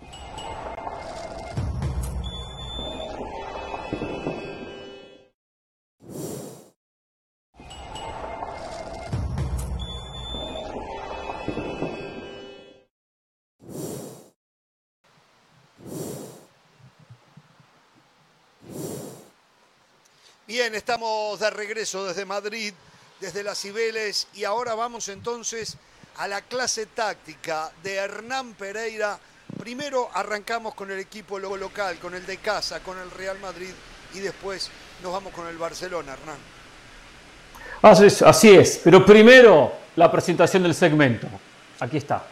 Bien, estamos de regreso desde Madrid, desde las Cibeles, y ahora vamos entonces a la clase táctica de Hernán Pereira. Primero arrancamos con el equipo lo- local, con el de casa, con el Real Madrid, y después nos vamos con el Barcelona, Hernán. Así es. Pero primero, la presentación del segmento. Aquí está.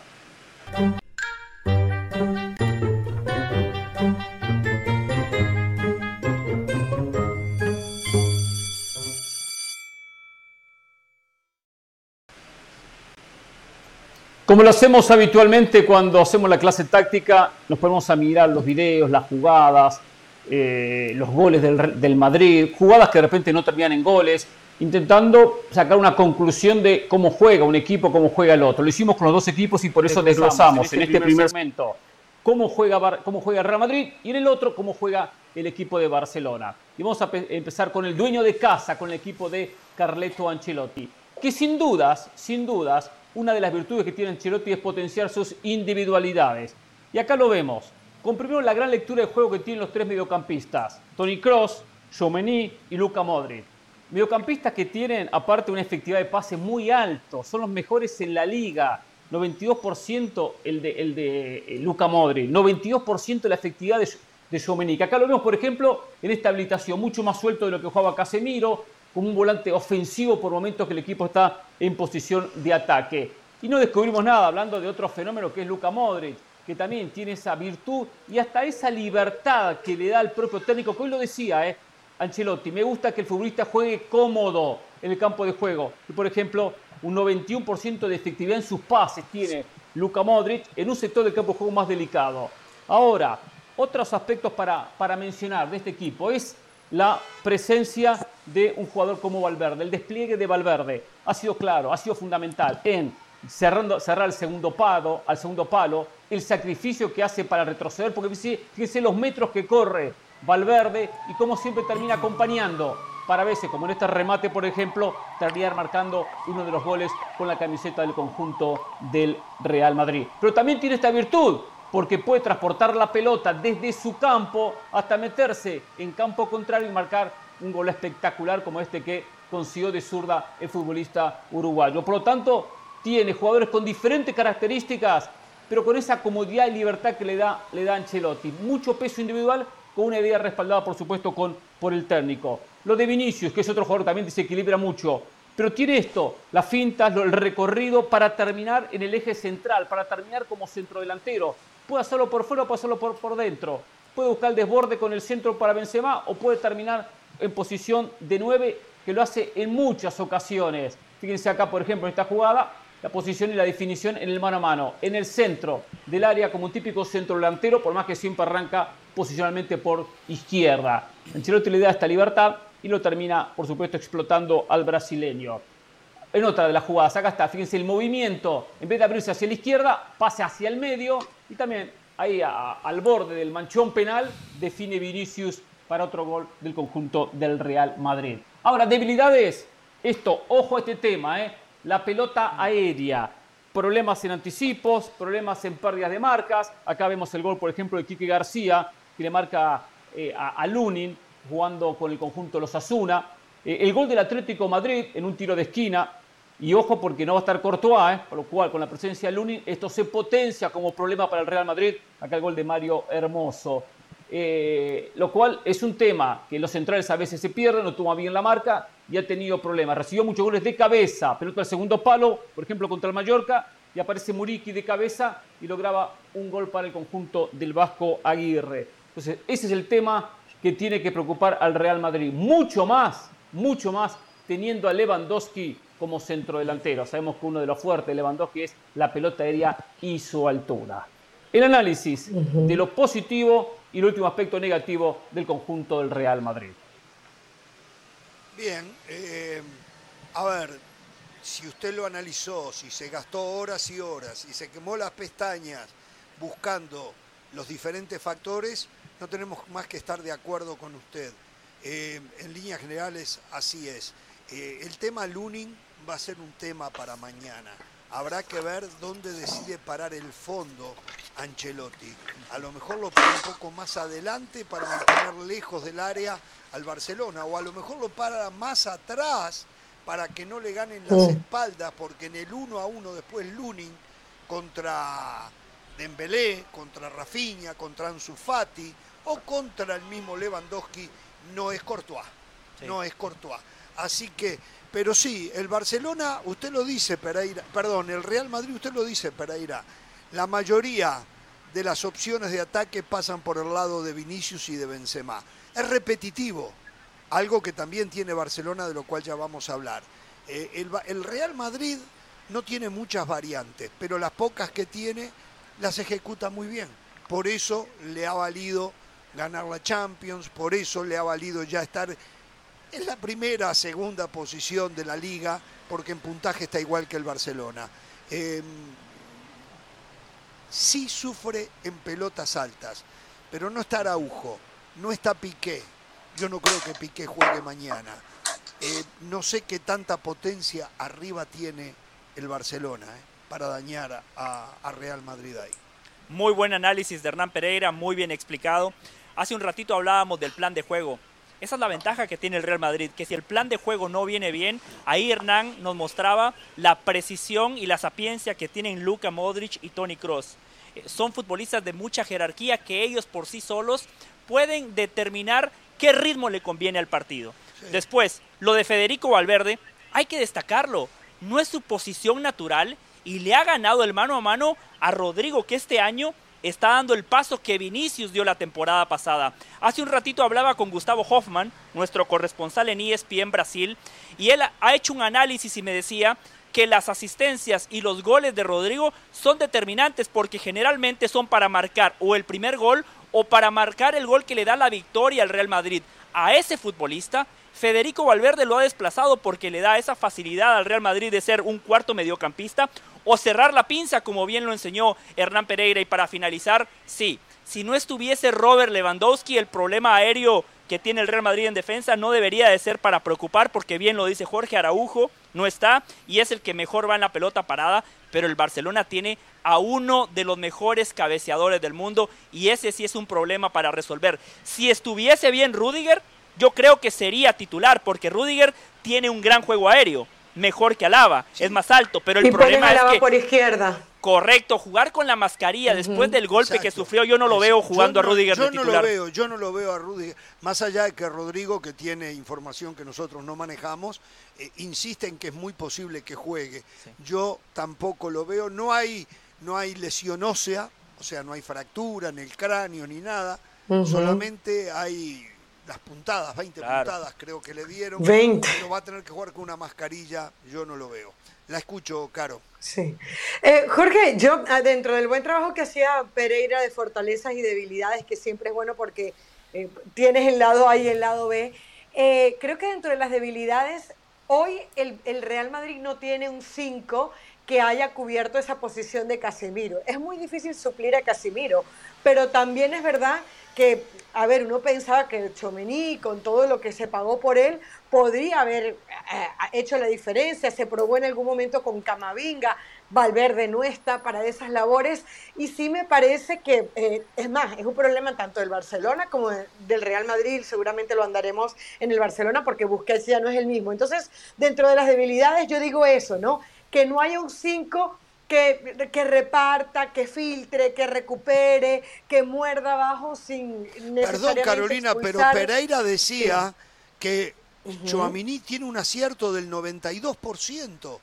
Como lo hacemos habitualmente cuando hacemos la clase táctica, nos ponemos a mirar los videos, las jugadas, eh, los goles del, del Madrid, jugadas que de repente no terminan en goles, intentando sacar una conclusión de cómo juega un equipo, cómo juega el otro. Lo hicimos con los dos equipos y por eso desglosamos en este primer momento cómo juega, Bar- cómo juega el Real Madrid y en el otro cómo juega el equipo de Barcelona. Y vamos a pe- empezar con el dueño de casa, con el equipo de Carleto Ancelotti, que sin dudas, sin dudas, una de las virtudes que tiene Ancelotti es potenciar sus individualidades. Y acá lo vemos. Con la gran lectura de juego que tienen los tres mediocampistas, Toni Kroos, Tchouaméni y Luka Modric. Mediocampistas que tienen aparte una efectividad de pase muy alto, son los mejores en la liga. 92% el de, el de eh, Luka Modric, 92% la efectividad de, de. Que acá lo vemos, por ejemplo, en esta habilitación, mucho más suelto de lo que jugaba Casemiro, como un volante ofensivo por momentos que el equipo está en posición de ataque. Y no descubrimos nada hablando de otro fenómeno que es Luka Modric, que también tiene esa virtud y hasta esa libertad que le da al propio técnico, que hoy lo decía, ¿eh? Ancelotti, me gusta que el futbolista juegue cómodo en el campo de juego. Y por ejemplo, un 91% de efectividad en sus pases tiene Luka Modric en un sector del campo de juego más delicado. Ahora, otros aspectos para, para mencionar de este equipo es la presencia de un jugador como Valverde. El despliegue de Valverde ha sido claro, ha sido fundamental en cerrando, cerrar el segundo palo, al segundo palo, el sacrificio que hace para retroceder, porque fíjense, los metros que corre Valverde y cómo siempre termina acompañando para veces, como en este remate, por ejemplo, terminar marcando uno de los goles con la camiseta del conjunto del Real Madrid. Pero también tiene esta virtud, porque puede transportar la pelota desde su campo hasta meterse en campo contrario y marcar un gol espectacular como este que consiguió de zurda el futbolista uruguayo. Por lo tanto, tiene jugadores con diferentes características, pero con esa comodidad y libertad que le da, le da Ancelotti. Mucho peso individual con una idea respaldada, por supuesto, por el técnico. Lo de Vinicius, que es otro jugador que también desequilibra mucho, pero tiene esto, las fintas, el recorrido para terminar en el eje central, para terminar como centrodelantero. Puede hacerlo por fuera o puede hacerlo por, por dentro. Puede buscar el desborde con el centro para Benzema o puede terminar en posición de 9, que lo hace en muchas ocasiones. Fíjense acá, por ejemplo, en esta jugada, la posición y la definición en el mano a mano, en el centro del área como un típico centro delantero, por más que siempre arranca posicionalmente por izquierda. Ancelotti le da esta libertad y lo termina, por supuesto, explotando al brasileño. En otra de las jugadas, acá está, fíjense el movimiento, en vez de abrirse hacia la izquierda, pase hacia el medio y también ahí al borde del manchón penal define Vinicius para otro gol del conjunto del Real Madrid. Ahora, debilidades, esto, ojo a este tema, ¿eh? la pelota aérea, problemas en anticipos, problemas en pérdidas de marcas, acá vemos el gol, por ejemplo, de Quique García, que le marca eh, a, a Lunin, jugando con el conjunto los Asuna, el gol del Atlético Madrid en un tiro de esquina, y ojo porque no va a estar Courtois, ¿eh? por lo cual con la presencia de Lunin esto se potencia como problema para el Real Madrid. Acá el gol de Mario Hermoso. Eh, lo cual es un tema que los centrales a veces se pierden, no toma bien la marca y ha tenido problemas. Recibió muchos goles de cabeza, pelota al segundo palo, por ejemplo contra el Mallorca, y aparece Muriqui de cabeza y lograba un gol para el conjunto del Vasco Aguirre. Entonces, ese es el tema que tiene que preocupar al Real Madrid. Mucho más, mucho más, teniendo a Lewandowski como centrodelantero. Sabemos que uno de los fuertes de Lewandowski es la pelota aérea y su altura. El análisis de lo positivo y el último aspecto negativo del conjunto del Real Madrid. Bien, eh, a ver, si usted lo analizó, si se gastó horas y horas y se quemó las pestañas buscando los diferentes factores, no tenemos más que estar de acuerdo con usted. Eh, en líneas generales, así es. Eh, el tema Lunin va a ser un tema para mañana. Habrá que ver dónde decide parar el fondo Ancelotti. A lo mejor lo para un poco más adelante para mantener lejos del área al Barcelona, o a lo mejor lo para más atrás para que no le ganen las espaldas, porque en el 1 a 1 después Lunin contra Dembélé, contra Rafinha, contra Ansu Fati o contra el mismo Lewandowski no es Courtois, no es Courtois. Así que, pero sí, el Barcelona, usted lo dice, Pereira, perdón, el Real Madrid, usted lo dice, Pereira, la mayoría de las opciones de ataque pasan por el lado de Vinicius y de Benzema. Es repetitivo, algo que también tiene Barcelona, de lo cual ya vamos a hablar. Eh, el, Real Madrid no tiene muchas variantes, pero las pocas que tiene las ejecuta muy bien. Por eso le ha valido ganar la Champions, por eso le ha valido ya estar en la primera, segunda posición de la liga, porque en puntaje está igual que el Barcelona. Eh, sí sufre en pelotas altas, pero no está Araujo, no está Piqué. Yo no creo que Piqué juegue mañana. Eh, no sé qué tanta potencia arriba tiene el Barcelona eh, para dañar a, a Real Madrid ahí. Muy buen análisis de Hernán Pereira, muy bien explicado. Hace un ratito hablábamos del plan de juego. Esa es la ventaja que tiene el Real Madrid, que si el plan de juego no viene bien, ahí Hernán nos mostraba la precisión y la sapiencia que tienen Luka Modric y Tony Cross. Son futbolistas de mucha jerarquía que ellos por sí solos pueden determinar qué ritmo le conviene al partido. Después, lo de Federico Valverde, hay que destacarlo. No es su posición natural y le ha ganado el mano a mano a Rodrigo, que este año está dando el paso que Vinicius dio la temporada pasada. Hace un ratito hablaba con Gustavo Hoffman, nuestro corresponsal en ESPN Brasil, y él ha hecho un análisis y me decía que las asistencias y los goles de Rodrigo son determinantes porque generalmente son para marcar o el primer gol o para marcar el gol que le da la victoria al Real Madrid. A ese futbolista Federico Valverde lo ha desplazado porque le da esa facilidad al Real Madrid de ser un cuarto mediocampista o cerrar la pinza, como bien lo enseñó Hernán Pereira. Y para finalizar, sí, si no estuviese Robert Lewandowski, el problema aéreo que tiene el Real Madrid en defensa no debería de ser para preocupar, porque bien lo dice Jorge Araujo, no está y es el que mejor va en la pelota parada, pero el Barcelona tiene a uno de los mejores cabeceadores del mundo y ese sí es un problema para resolver. Si estuviese bien Rudiger, yo creo que sería titular porque Rudiger tiene un gran juego aéreo, mejor que Alaba, es más alto, pero el y problema es que por izquierda. correcto, jugar con la mascarilla después del golpe que sufrió, yo no lo veo jugando no- a Rudiger yo de no lo veo, yo no lo veo a Rudiger. Más allá de que Rodrigo, que tiene información que nosotros no manejamos, eh, insiste en que es muy posible que juegue. Yo tampoco lo veo. No hay, no hay lesión ósea, o sea, no hay fractura en el cráneo ni nada. Solamente hay las puntadas, 20 Claro. puntadas creo que le dieron. 20. Pero va a tener que jugar con una mascarilla, yo no lo veo. La escucho, Caro. Sí. Eh, Jorge, yo ah, dentro del buen trabajo que hacía Pereira de fortalezas y debilidades, que siempre es bueno porque eh, tienes el lado A y el lado B, eh, creo que dentro de las debilidades, hoy el, el Real Madrid no tiene un 5 que haya cubierto esa posición de Casemiro. Es muy difícil suplir a Casemiro, pero también es verdad que, a ver, uno pensaba que Chomení, con todo lo que se pagó por él, podría haber eh, hecho la diferencia. Se probó en algún momento con Camavinga. Valverde no está para esas labores y sí me parece que, eh, es más, es un problema tanto del Barcelona como de- del Real Madrid, seguramente lo andaremos en el Barcelona porque Busquets ya no es el mismo. Entonces, dentro de las debilidades yo digo eso, ¿no? Que no haya un 5 que, que reparta, que filtre, que recupere, que muerda abajo sin Perdón, Carolina, pero. Pereira decía que Ujú. Chouamini tiene un acierto del 92%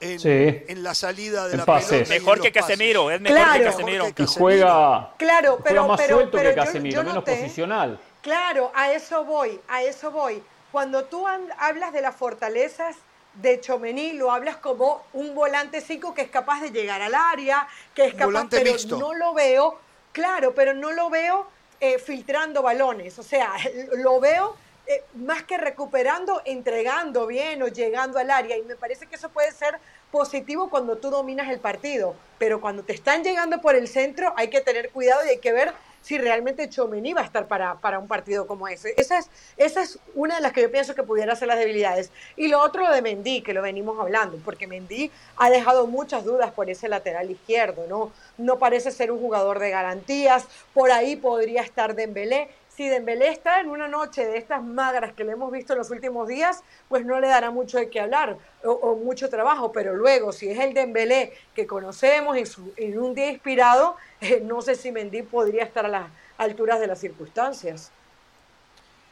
en, Sí. en la salida de En la pases. pelota. Mejor que pases. Casemiro, es mejor Claro. que Casemiro. Y juega, Claro, juega pero, más pero, suelto pero que Casemiro, yo menos noté- posicional. Claro, a eso voy, a eso voy. Cuando tú hablas de las fortalezas de Chomení, lo hablas como un volante 5 que es capaz de llegar al área, que es capaz, volante pero mixto. no lo veo, claro, pero no lo veo eh, filtrando balones, o sea, lo veo eh, más que recuperando, entregando bien o llegando al área, y me parece que eso puede ser positivo cuando tú dominas el partido, pero cuando te están llegando por el centro hay que tener cuidado y hay que ver si realmente Chomení va a estar para, para un partido como ese. Esa es, esa es una de las que yo pienso que pudiera ser las debilidades. Y lo otro, lo de Mendy, que lo venimos hablando, porque Mendy ha dejado muchas dudas por ese lateral izquierdo, ¿no? No parece ser un jugador de garantías, por ahí podría estar Dembélé. Si Dembélé está en una noche de estas magras que le hemos visto en los últimos días, pues no le dará mucho de qué hablar o, o mucho trabajo, pero luego si es el Dembélé que conocemos en, su- en un día inspirado, eh, no sé si Mendy podría estar a las alturas de las circunstancias.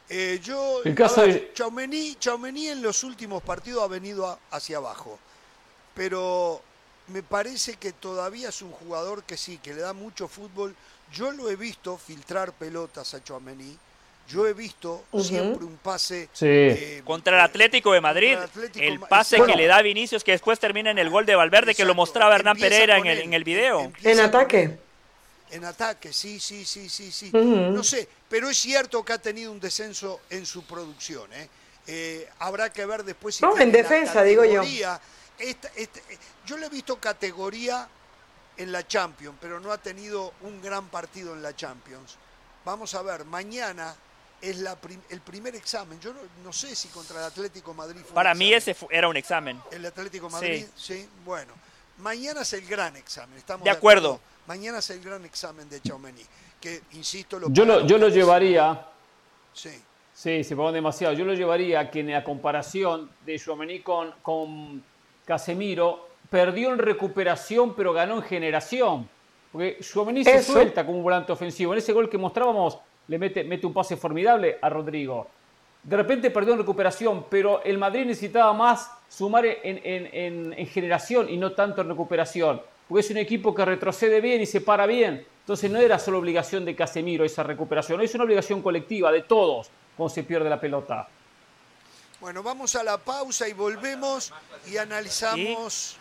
Eh, yo, El caso ver, de- Tchouaméni en los últimos partidos ha venido a- hacia abajo, pero me parece que todavía es un jugador que sí, que le da mucho fútbol. Yo lo he visto filtrar pelotas a Chouameni. Yo he visto siempre un pase Sí. eh, Contra el Atlético de Madrid, el Atlético el Ma- pase que le da a Vinicius, que después termina en el gol de Valverde, que lo mostraba Hernán Pereira en el, él. en el video. En ataque. En ataque, sí, sí, sí, sí, sí. No sé, pero es cierto que ha tenido un descenso en su producción. ¿eh? Eh, habrá que ver después si No, en defensa, digo yo. Esta- este- yo le he visto categoría en la Champions, pero no ha tenido un gran partido en la Champions. Vamos a ver, mañana es la prim- el primer examen. Yo no, no sé si contra el Atlético de Madrid fue un Para mí examen. ese era un examen. El Atlético de Madrid, sí. bueno. Mañana es el gran examen, estamos De acuerdo. Mañana es el gran examen de Chaumení, que insisto lo Yo lo, yo lo llevaría, Sí. sí, se pagó demasiado. Yo lo llevaría a que en la comparación de Chouameni con, con Casemiro, perdió en recuperación, pero ganó en generación. Porque Chouameni se suelta como un volante ofensivo. En ese gol que mostrábamos, le mete, mete un pase formidable a Rodrigo. De repente perdió en recuperación, pero el Madrid necesitaba más sumar en, en- en- en generación y no tanto en recuperación. Porque es un equipo que retrocede bien y se para bien. Entonces no era solo obligación de Casemiro esa recuperación, es una obligación colectiva de todos cuando se pierde la pelota. Bueno, vamos a la pausa y volvemos y analizamos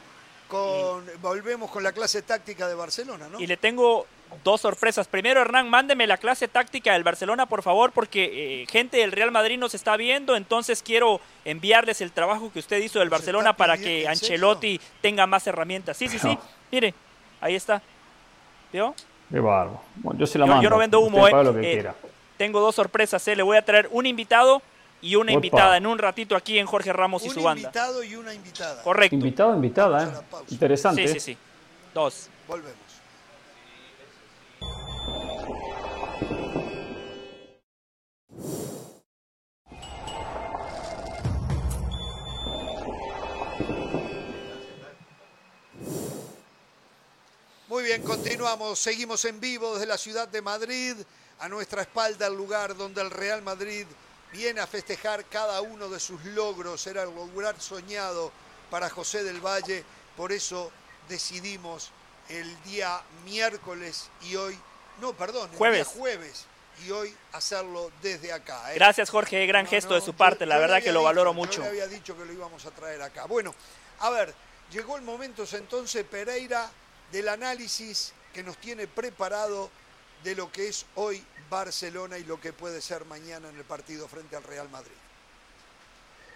con volvemos con la clase táctica de Barcelona, ¿no? Y le tengo dos sorpresas. Primero, Hernán, mándeme la clase táctica del Barcelona, por favor, porque eh, gente del Real Madrid nos está viendo, entonces quiero enviarles el trabajo que usted hizo del ¿Nos Barcelona para que Ancelotti tenga más herramientas. Sí, sí, sí. No. Mire, ahí está. ¿Vio? Qué barbo. Bueno, yo se la Yo- yo mando. no vendo humo, Usted eh. paga lo que Eh, quiera. Tengo dos sorpresas, ¿eh? Le voy a traer un invitado y una Opa. invitada en un ratito aquí en Jorge Ramos y un su banda. invitado y una invitada. Correcto. Invitado, invitada, ¿eh? Interesante. Sí, sí, sí. Dos. Volvemos. Muy bien, continuamos. Seguimos en vivo desde la ciudad de Madrid. A nuestra espalda el lugar donde el Real Madrid viene a festejar cada uno de sus logros. Era el lugar soñado para José del Valle. Por eso decidimos el día miércoles y hoy, no, perdón, el Jueves. día jueves y hoy hacerlo desde acá. ¿eh? Gracias, Jorge. Gran No, gesto no, de su yo- parte. La yo verdad que lo dicho, valoro yo mucho. le había dicho que lo íbamos a traer acá. Bueno, a ver, llegó el momento entonces, Pereira, del análisis que nos tiene preparado de lo que es hoy Barcelona y lo que puede ser mañana en el partido frente al Real Madrid.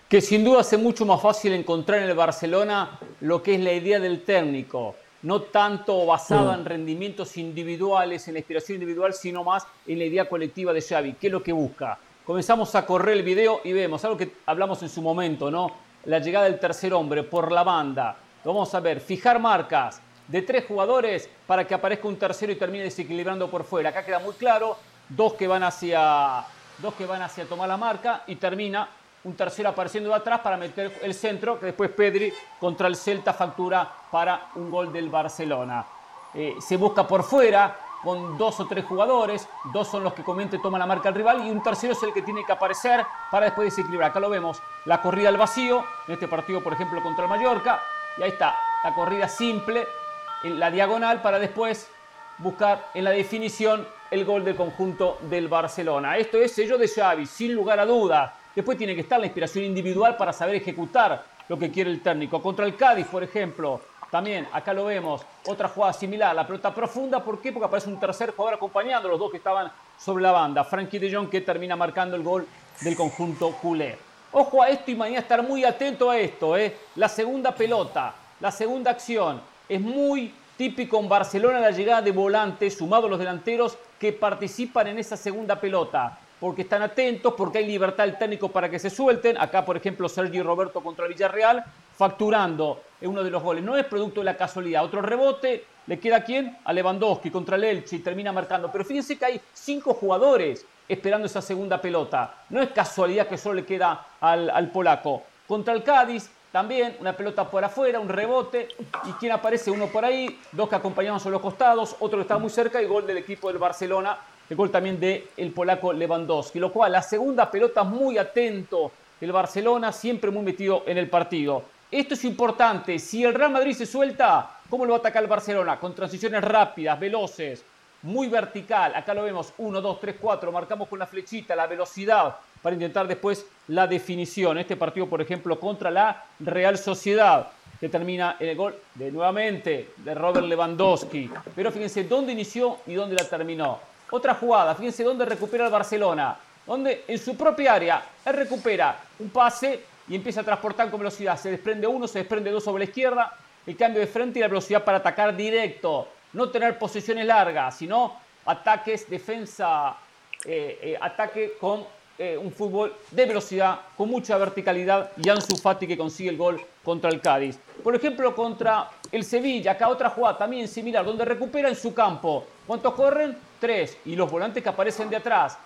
que sin duda hace mucho más fácil encontrar en el Barcelona lo que es la idea del técnico, no tanto basada en rendimientos individuales, en la inspiración individual, sino más en la idea colectiva de Xavi, ¿qué es lo que busca? Comenzamos a correr el video y vemos algo que hablamos en su momento, ¿no? La llegada del tercer hombre por la banda. Vamos a ver, fijar marcas de tres jugadores para que aparezca un tercero y termine desequilibrando por fuera. Acá queda muy claro, dos que van hacia dos que van hacia tomar la marca y termina un tercero apareciendo de atrás para meter el centro, que después Pedri contra el Celta factura para un gol del Barcelona. Eh, se busca por fuera con dos o tres jugadores, dos son los que comienza y toman la marca al rival y un tercero es el que tiene que aparecer para después desequilibrar. Acá lo vemos, la corrida al vacío, en este partido por ejemplo contra el Mallorca, y ahí está, la corrida simple, en la diagonal para después buscar en la definición el gol del conjunto del Barcelona. Esto es sello de Xavi, sin lugar a dudas. Después tiene que estar la inspiración individual para saber ejecutar lo que quiere el técnico. Contra el Cádiz, por ejemplo, también acá lo vemos, otra jugada similar, la pelota profunda, ¿por qué? Porque aparece un tercer jugador acompañando los dos que estaban sobre la banda. Frankie de Jong que termina marcando el gol del conjunto culé. Ojo a esto y mañana estar muy atento a esto, ¿eh? La segunda pelota, la segunda acción. Es muy típico en Barcelona la llegada de volantes, sumados los delanteros, que participan en esa segunda pelota. Porque están atentos, porque hay libertad del técnico para que se suelten. Acá, por ejemplo, Sergio Roberto contra Villarreal, facturando en uno de los goles. No es producto de la casualidad. Otro rebote, ¿le queda a quién? A Lewandowski contra el Elche y termina marcando. Pero fíjense que hay cinco jugadores esperando esa segunda pelota. No es casualidad que solo le queda al, al polaco. Contra el Cádiz, también una pelota por afuera, un rebote. ¿Y quién aparece? Uno por ahí, dos que acompañaban sobre los costados, otro que estaba muy cerca y gol del equipo del Barcelona. El gol también del el polaco Lewandowski. Lo cual, la segunda pelota muy atento el Barcelona, siempre muy metido en el partido. Esto es importante. Si el Real Madrid se suelta, ¿cómo lo va a atacar el Barcelona? Con transiciones rápidas, veloces. muy vertical. Acá lo vemos, 1, 2, 3, 4, marcamos con la flechita la velocidad para intentar después la definición. Este partido, por ejemplo, contra la Real Sociedad, que termina en el gol de nuevamente de Robert Lewandowski. Pero fíjense dónde inició y dónde la terminó. Otra jugada, fíjense dónde recupera el Barcelona, donde en su propia área él recupera un pase y empieza a transportar con velocidad. Se desprende uno, se desprende dos sobre la izquierda, el cambio de frente y la velocidad para atacar directo. No tener posiciones largas, sino ataques, defensa, eh, eh, ataque con eh, un fútbol de velocidad, con mucha verticalidad y Ansu Fati que consigue el gol contra el Cádiz. Por ejemplo, contra el Sevilla, acá otra jugada también similar, donde recupera en su campo. ¿Cuántos corren? Tres. Y los volantes que aparecen de atrás,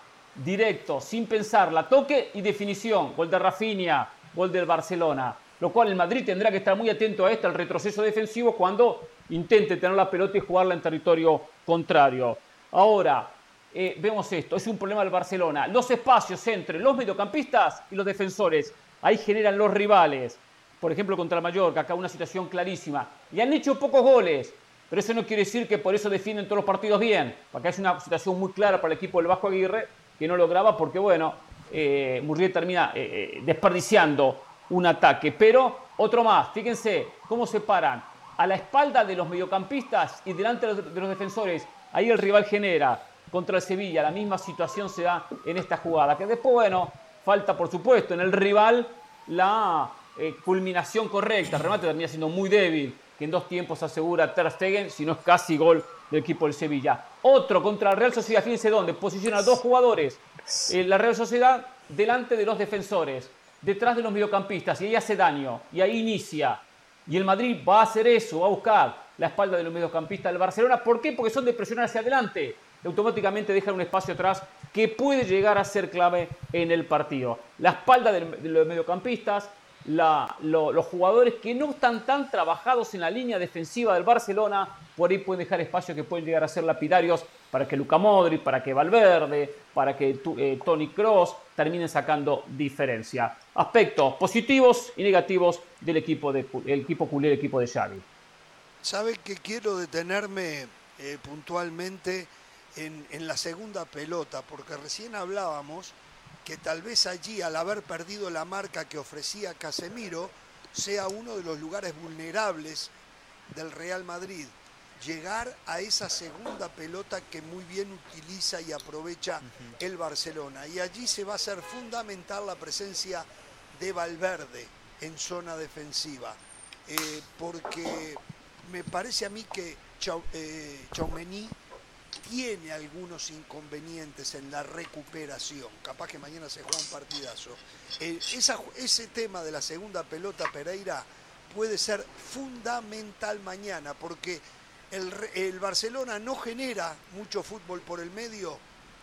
directo, sin pensar, la toque y definición. Gol de Rafinha, gol del Barcelona. Lo cual el Madrid tendrá que estar muy atento a esto, al retroceso defensivo, cuando intente tener la pelota y jugarla en territorio contrario. Ahora, eh, vemos esto, es un problema del Barcelona. Los espacios entre los mediocampistas y los defensores, ahí generan los rivales. Por ejemplo, contra el Mallorca, acá una situación clarísima. Y han hecho pocos goles, pero eso no quiere decir que por eso defienden todos los partidos bien. Acá es una situación muy clara para el equipo del Vasco Aguirre, que no lograba porque, bueno, eh, termina eh, eh, desperdiciando un ataque. Pero otro más, fíjense cómo se paran a la espalda de los mediocampistas y delante de los, defensores. Ahí el rival genera contra el Sevilla. La misma situación se da en esta jugada. Que después, bueno, falta por supuesto en el rival la culminación correcta. El remate termina siendo muy débil, que en dos tiempos asegura Ter Stegen, si no es casi gol del equipo del Sevilla. Otro contra el Real Sociedad, fíjense dónde, posiciona a dos jugadores eh, la Real Sociedad delante de los defensores, detrás de los mediocampistas, y ahí hace daño, y ahí inicia. Y el Madrid va a hacer eso, va a buscar la espalda de los mediocampistas del Barcelona. ¿Por qué? Porque son de presionar hacia adelante. Automáticamente dejan un espacio atrás que puede llegar a ser clave en el partido. La espalda de los mediocampistas, los jugadores que no están tan trabajados en la línea defensiva del Barcelona, por ahí pueden dejar espacio que pueden llegar a ser lapidarios para que Luca Modric, para que Valverde, para que eh, Tony Cross terminen sacando diferencia. Aspectos positivos y negativos del equipo, de, el equipo culé, el equipo de Xavi. ¿Sabe que quiero detenerme eh, puntualmente en, en la segunda pelota? Porque recién hablábamos que tal vez allí, al haber perdido la marca que ofrecía Casemiro, sea uno de los lugares vulnerables del Real Madrid. Llegar a esa segunda pelota que muy bien utiliza y aprovecha el Barcelona. Y allí se va a hacer fundamental la presencia de Valverde en zona defensiva. Eh, porque me parece a mí que eh, Chaumení tiene algunos inconvenientes en la recuperación. Capaz que mañana se juega un partidazo. Eh, ese tema de la segunda pelota Pereira puede ser fundamental mañana porque el, Barcelona no genera mucho fútbol por el medio,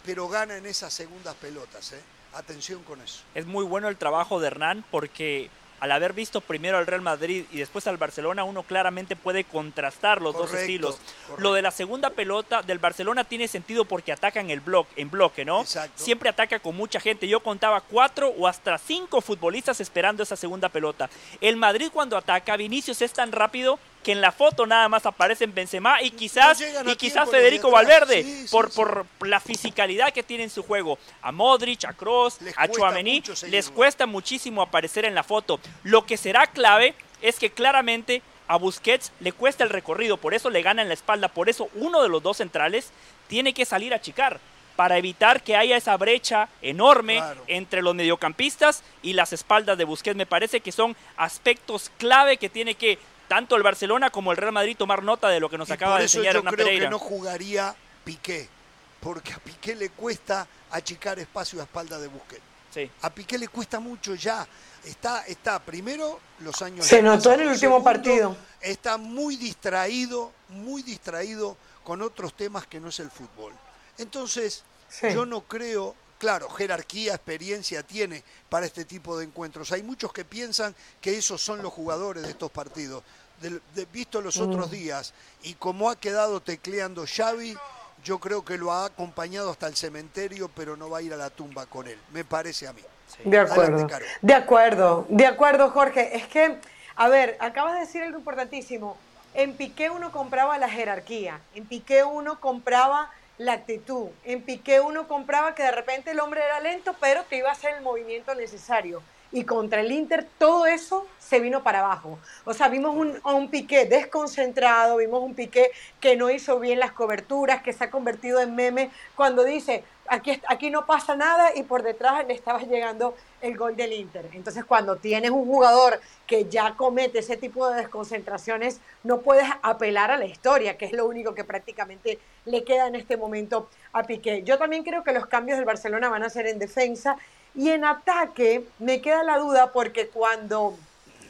pero gana en esas segundas pelotas. ¿eh? Atención con eso. Es muy bueno el trabajo de Hernán porque al haber visto primero al Real Madrid y después al Barcelona, uno claramente puede contrastar los dos estilos. Lo de la segunda pelota del Barcelona tiene sentido porque atacan el bloque, en bloque, ¿no? Siempre ataca con mucha gente. Yo contaba cuatro o hasta cinco futbolistas esperando esa segunda pelota. El Madrid cuando ataca, Vinicius es tan rápido que en la foto nada más aparecen Benzema y quizás, y quizás Federico Valverde por, por la fisicalidad que tiene en su juego. A Modric, a Kroos, a Chouameni les cuesta muchísimo aparecer en la foto. Lo que será clave es que claramente a Busquets le cuesta el recorrido, por eso le gana en la espalda, por eso uno de los dos centrales tiene que salir a chicar para evitar que haya esa brecha enorme entre los mediocampistas y las espaldas de Busquets. Me parece que son aspectos clave que tiene que tanto el Barcelona como el Real Madrid tomar nota de lo que nos acaba de enseñar yo creo que no jugaría Piqué, porque a Piqué le cuesta achicar espacio a espalda de Busquets. Sí. A Piqué le cuesta mucho ya. Está, está primero los años. Se notó en el último partido. Está muy distraído, muy distraído con otros temas que no es el fútbol. Entonces, yo no creo Claro, jerarquía, experiencia tiene para este tipo de encuentros. Hay muchos que piensan que esos son los jugadores de estos partidos. visto los otros mm. días y como ha quedado tecleando Xavi, yo creo que lo ha acompañado hasta el cementerio, pero no va a ir a la tumba con él, me parece a mí. De acuerdo. de acuerdo, de acuerdo, Jorge. Es que, a ver, acabas de decir algo importantísimo. En Piqué uno compraba la jerarquía, en Piqué uno compraba la actitud. En Piqué uno compraba que de repente el hombre era lento, pero que iba a hacer el movimiento necesario. Y contra el Inter todo eso se vino para abajo. O sea, vimos un, a un Piqué desconcentrado, vimos un Piqué que no hizo bien las coberturas, que se ha convertido en meme cuando dice, aquí, aquí no pasa nada y por detrás le estaba llegando el gol del Inter. Entonces, cuando tienes un jugador que ya comete ese tipo de desconcentraciones, no puedes apelar a la historia, que es lo único que prácticamente le queda en este momento a Piqué. Yo también creo que los cambios del Barcelona van a ser en defensa y en ataque me queda la duda porque cuando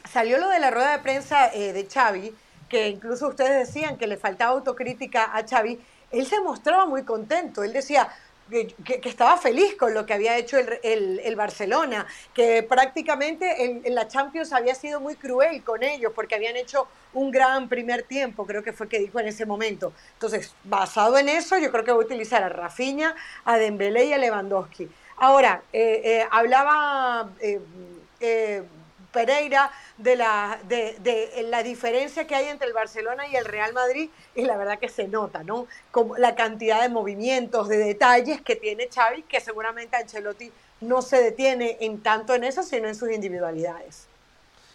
salió lo de la rueda de prensa eh, de Xavi, que incluso ustedes decían que le faltaba autocrítica a Xavi, él se mostraba muy contento. Él decía, que, estaba feliz con lo que había hecho el, el, el Barcelona, que prácticamente en, en, la Champions había sido muy cruel con ellos porque habían hecho un gran primer tiempo, creo que fue que dijo en ese momento. Entonces, basado en eso, yo creo que voy a utilizar a Rafinha, a Dembélé y a Lewandowski. Ahora, eh, eh, hablaba eh, Pereira de la, de, de, la diferencia que hay entre el Barcelona y el Real Madrid y la verdad que se nota, ¿no? Como la cantidad de movimientos, de detalles que tiene Xavi, que seguramente Ancelotti no se detiene en tanto en eso, sino en sus individualidades.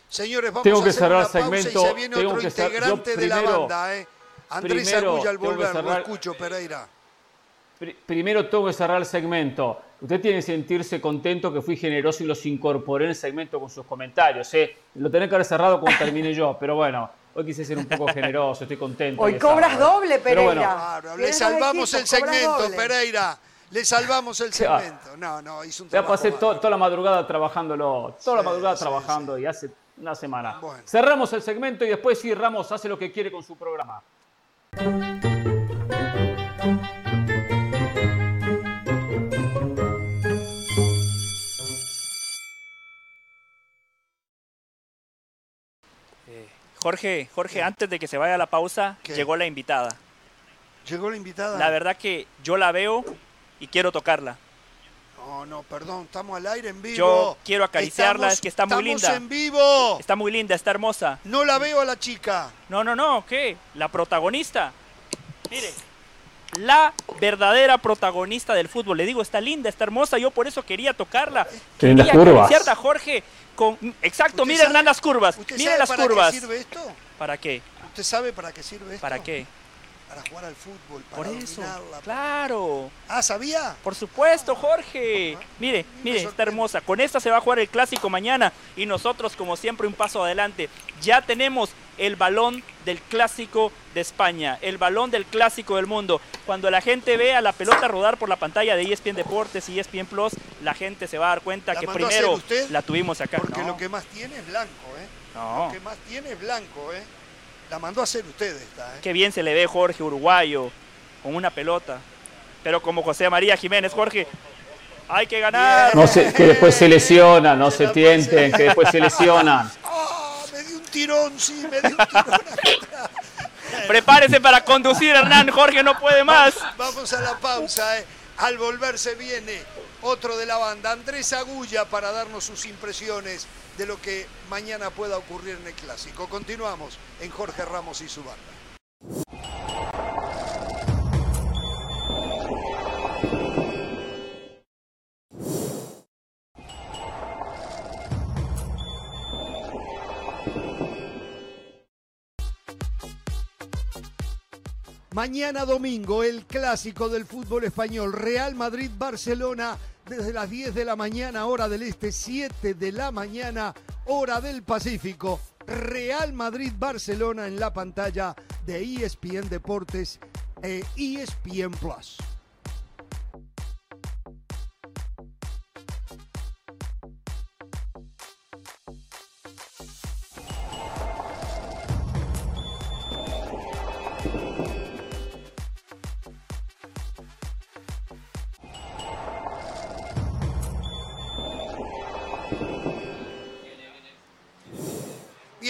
Señores, vamos tengo a que hacer cerrar una pausa segmento, y se viene tengo otro integrante de la primero- banda, ¿eh? Andrés primero Agulla al volver, lo escucho, Pereira. Pri- Primero tengo que cerrar el segmento. Usted tiene que sentirse contento que fui generoso y los incorporé en el segmento con sus comentarios. ¿eh? Lo tenés que haber cerrado cuando termine yo, pero bueno, hoy quise ser un poco generoso, estoy contento. Hoy cobras sábado, doble, Pero bueno, Pereira. Claro, le salvamos el segmento, doble. Pereira. Le salvamos el Ya. segmento. No, no, hizo un ya trabajo pasé to- bárbaro. toda la madrugada trabajándolo, toda la madrugada sí, trabajando y hace una semana. Bueno. Cerramos el segmento y después sí, Ramos hace lo que quiere con su programa. Jorge, Jorge, antes de que se vaya a la pausa, ¿Qué? llegó la invitada. Llegó la invitada. La verdad que yo la veo y quiero tocarla. No, no, perdón, estamos al aire en vivo. Yo quiero acariciarla, Estamos- es que está muy estamos linda. en vivo. Está muy linda, está hermosa. No la veo a la chica. No, no, no, ¿qué? La protagonista. Mire, la verdadera protagonista del fútbol. Le digo, está linda, está hermosa, yo por eso quería tocarla. Tiene las Quería curvas. acariciarla, Jorge. Con... Exacto, ¿Usted mire sabe- Hernán las curvas. ¿Usted Mire sabe las para curvas. qué sirve esto? ¿Para qué? ¿Usted sabe para qué sirve esto? ¿Para qué? Para jugar al fútbol, Por para eso. dominarla. Claro. Ah, ¿sabía? Por supuesto, Jorge. Mire, mire, está hermosa. Con esta se va a jugar el clásico mañana y nosotros, como siempre, un paso adelante. Ya tenemos el balón del clásico de España, el balón del clásico del mundo. Cuando la gente vea la pelota rodar por la pantalla de ESPN Deportes y ESPN Plus, la gente se va a dar cuenta ¿La que primero usted? la tuvimos acá. Porque No, lo que más tiene es blanco, ¿eh? no. Lo que más tiene es blanco, ¿eh? La mandó a hacer usted esta, ¿eh? Qué bien se le ve Jorge Uruguayo con una pelota. Pero como José María Jiménez, Jorge, hay que ganar. No sé, que después se lesionan, no se tienten, que después se lesionan. ¡Ah! me dio un tirón, sí, me dio un tirón acá. Prepárese para conducir, Hernán. Jorge no puede más. Vamos a la pausa, ¿eh? Al volverse viene otro de la banda, Andrés Agulla, para darnos sus impresiones de lo que mañana pueda ocurrir en el Clásico. Continuamos en Jorge Ramos y su banda. Mañana domingo, el clásico del fútbol español, Real Madrid-Barcelona, desde las 10 de la mañana, hora del este, 7 de la mañana, hora del Pacífico. Real Madrid-Barcelona en la pantalla de ESPN Deportes e ESPN Plus.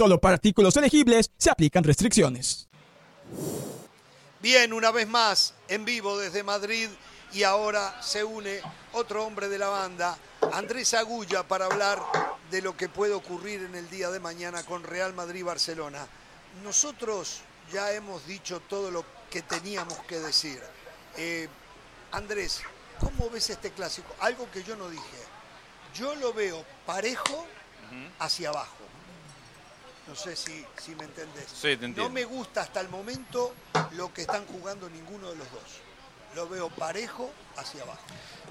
Solo para artículos elegibles se aplican restricciones. Bien, una vez más, en vivo desde Madrid y ahora se une otro hombre de la banda, Andrés Agulla, para hablar de lo que puede ocurrir en el día de mañana con Real Madrid-Barcelona. Nosotros ya hemos dicho todo lo que teníamos que decir. Eh, Andrés, ¿cómo ves este clásico? Algo que yo no dije. Yo lo veo parejo hacia abajo. No sé si, si me entendés. Sí, te entiendo. No me gusta hasta el momento lo que están jugando ninguno de los dos. Lo veo parejo hacia abajo.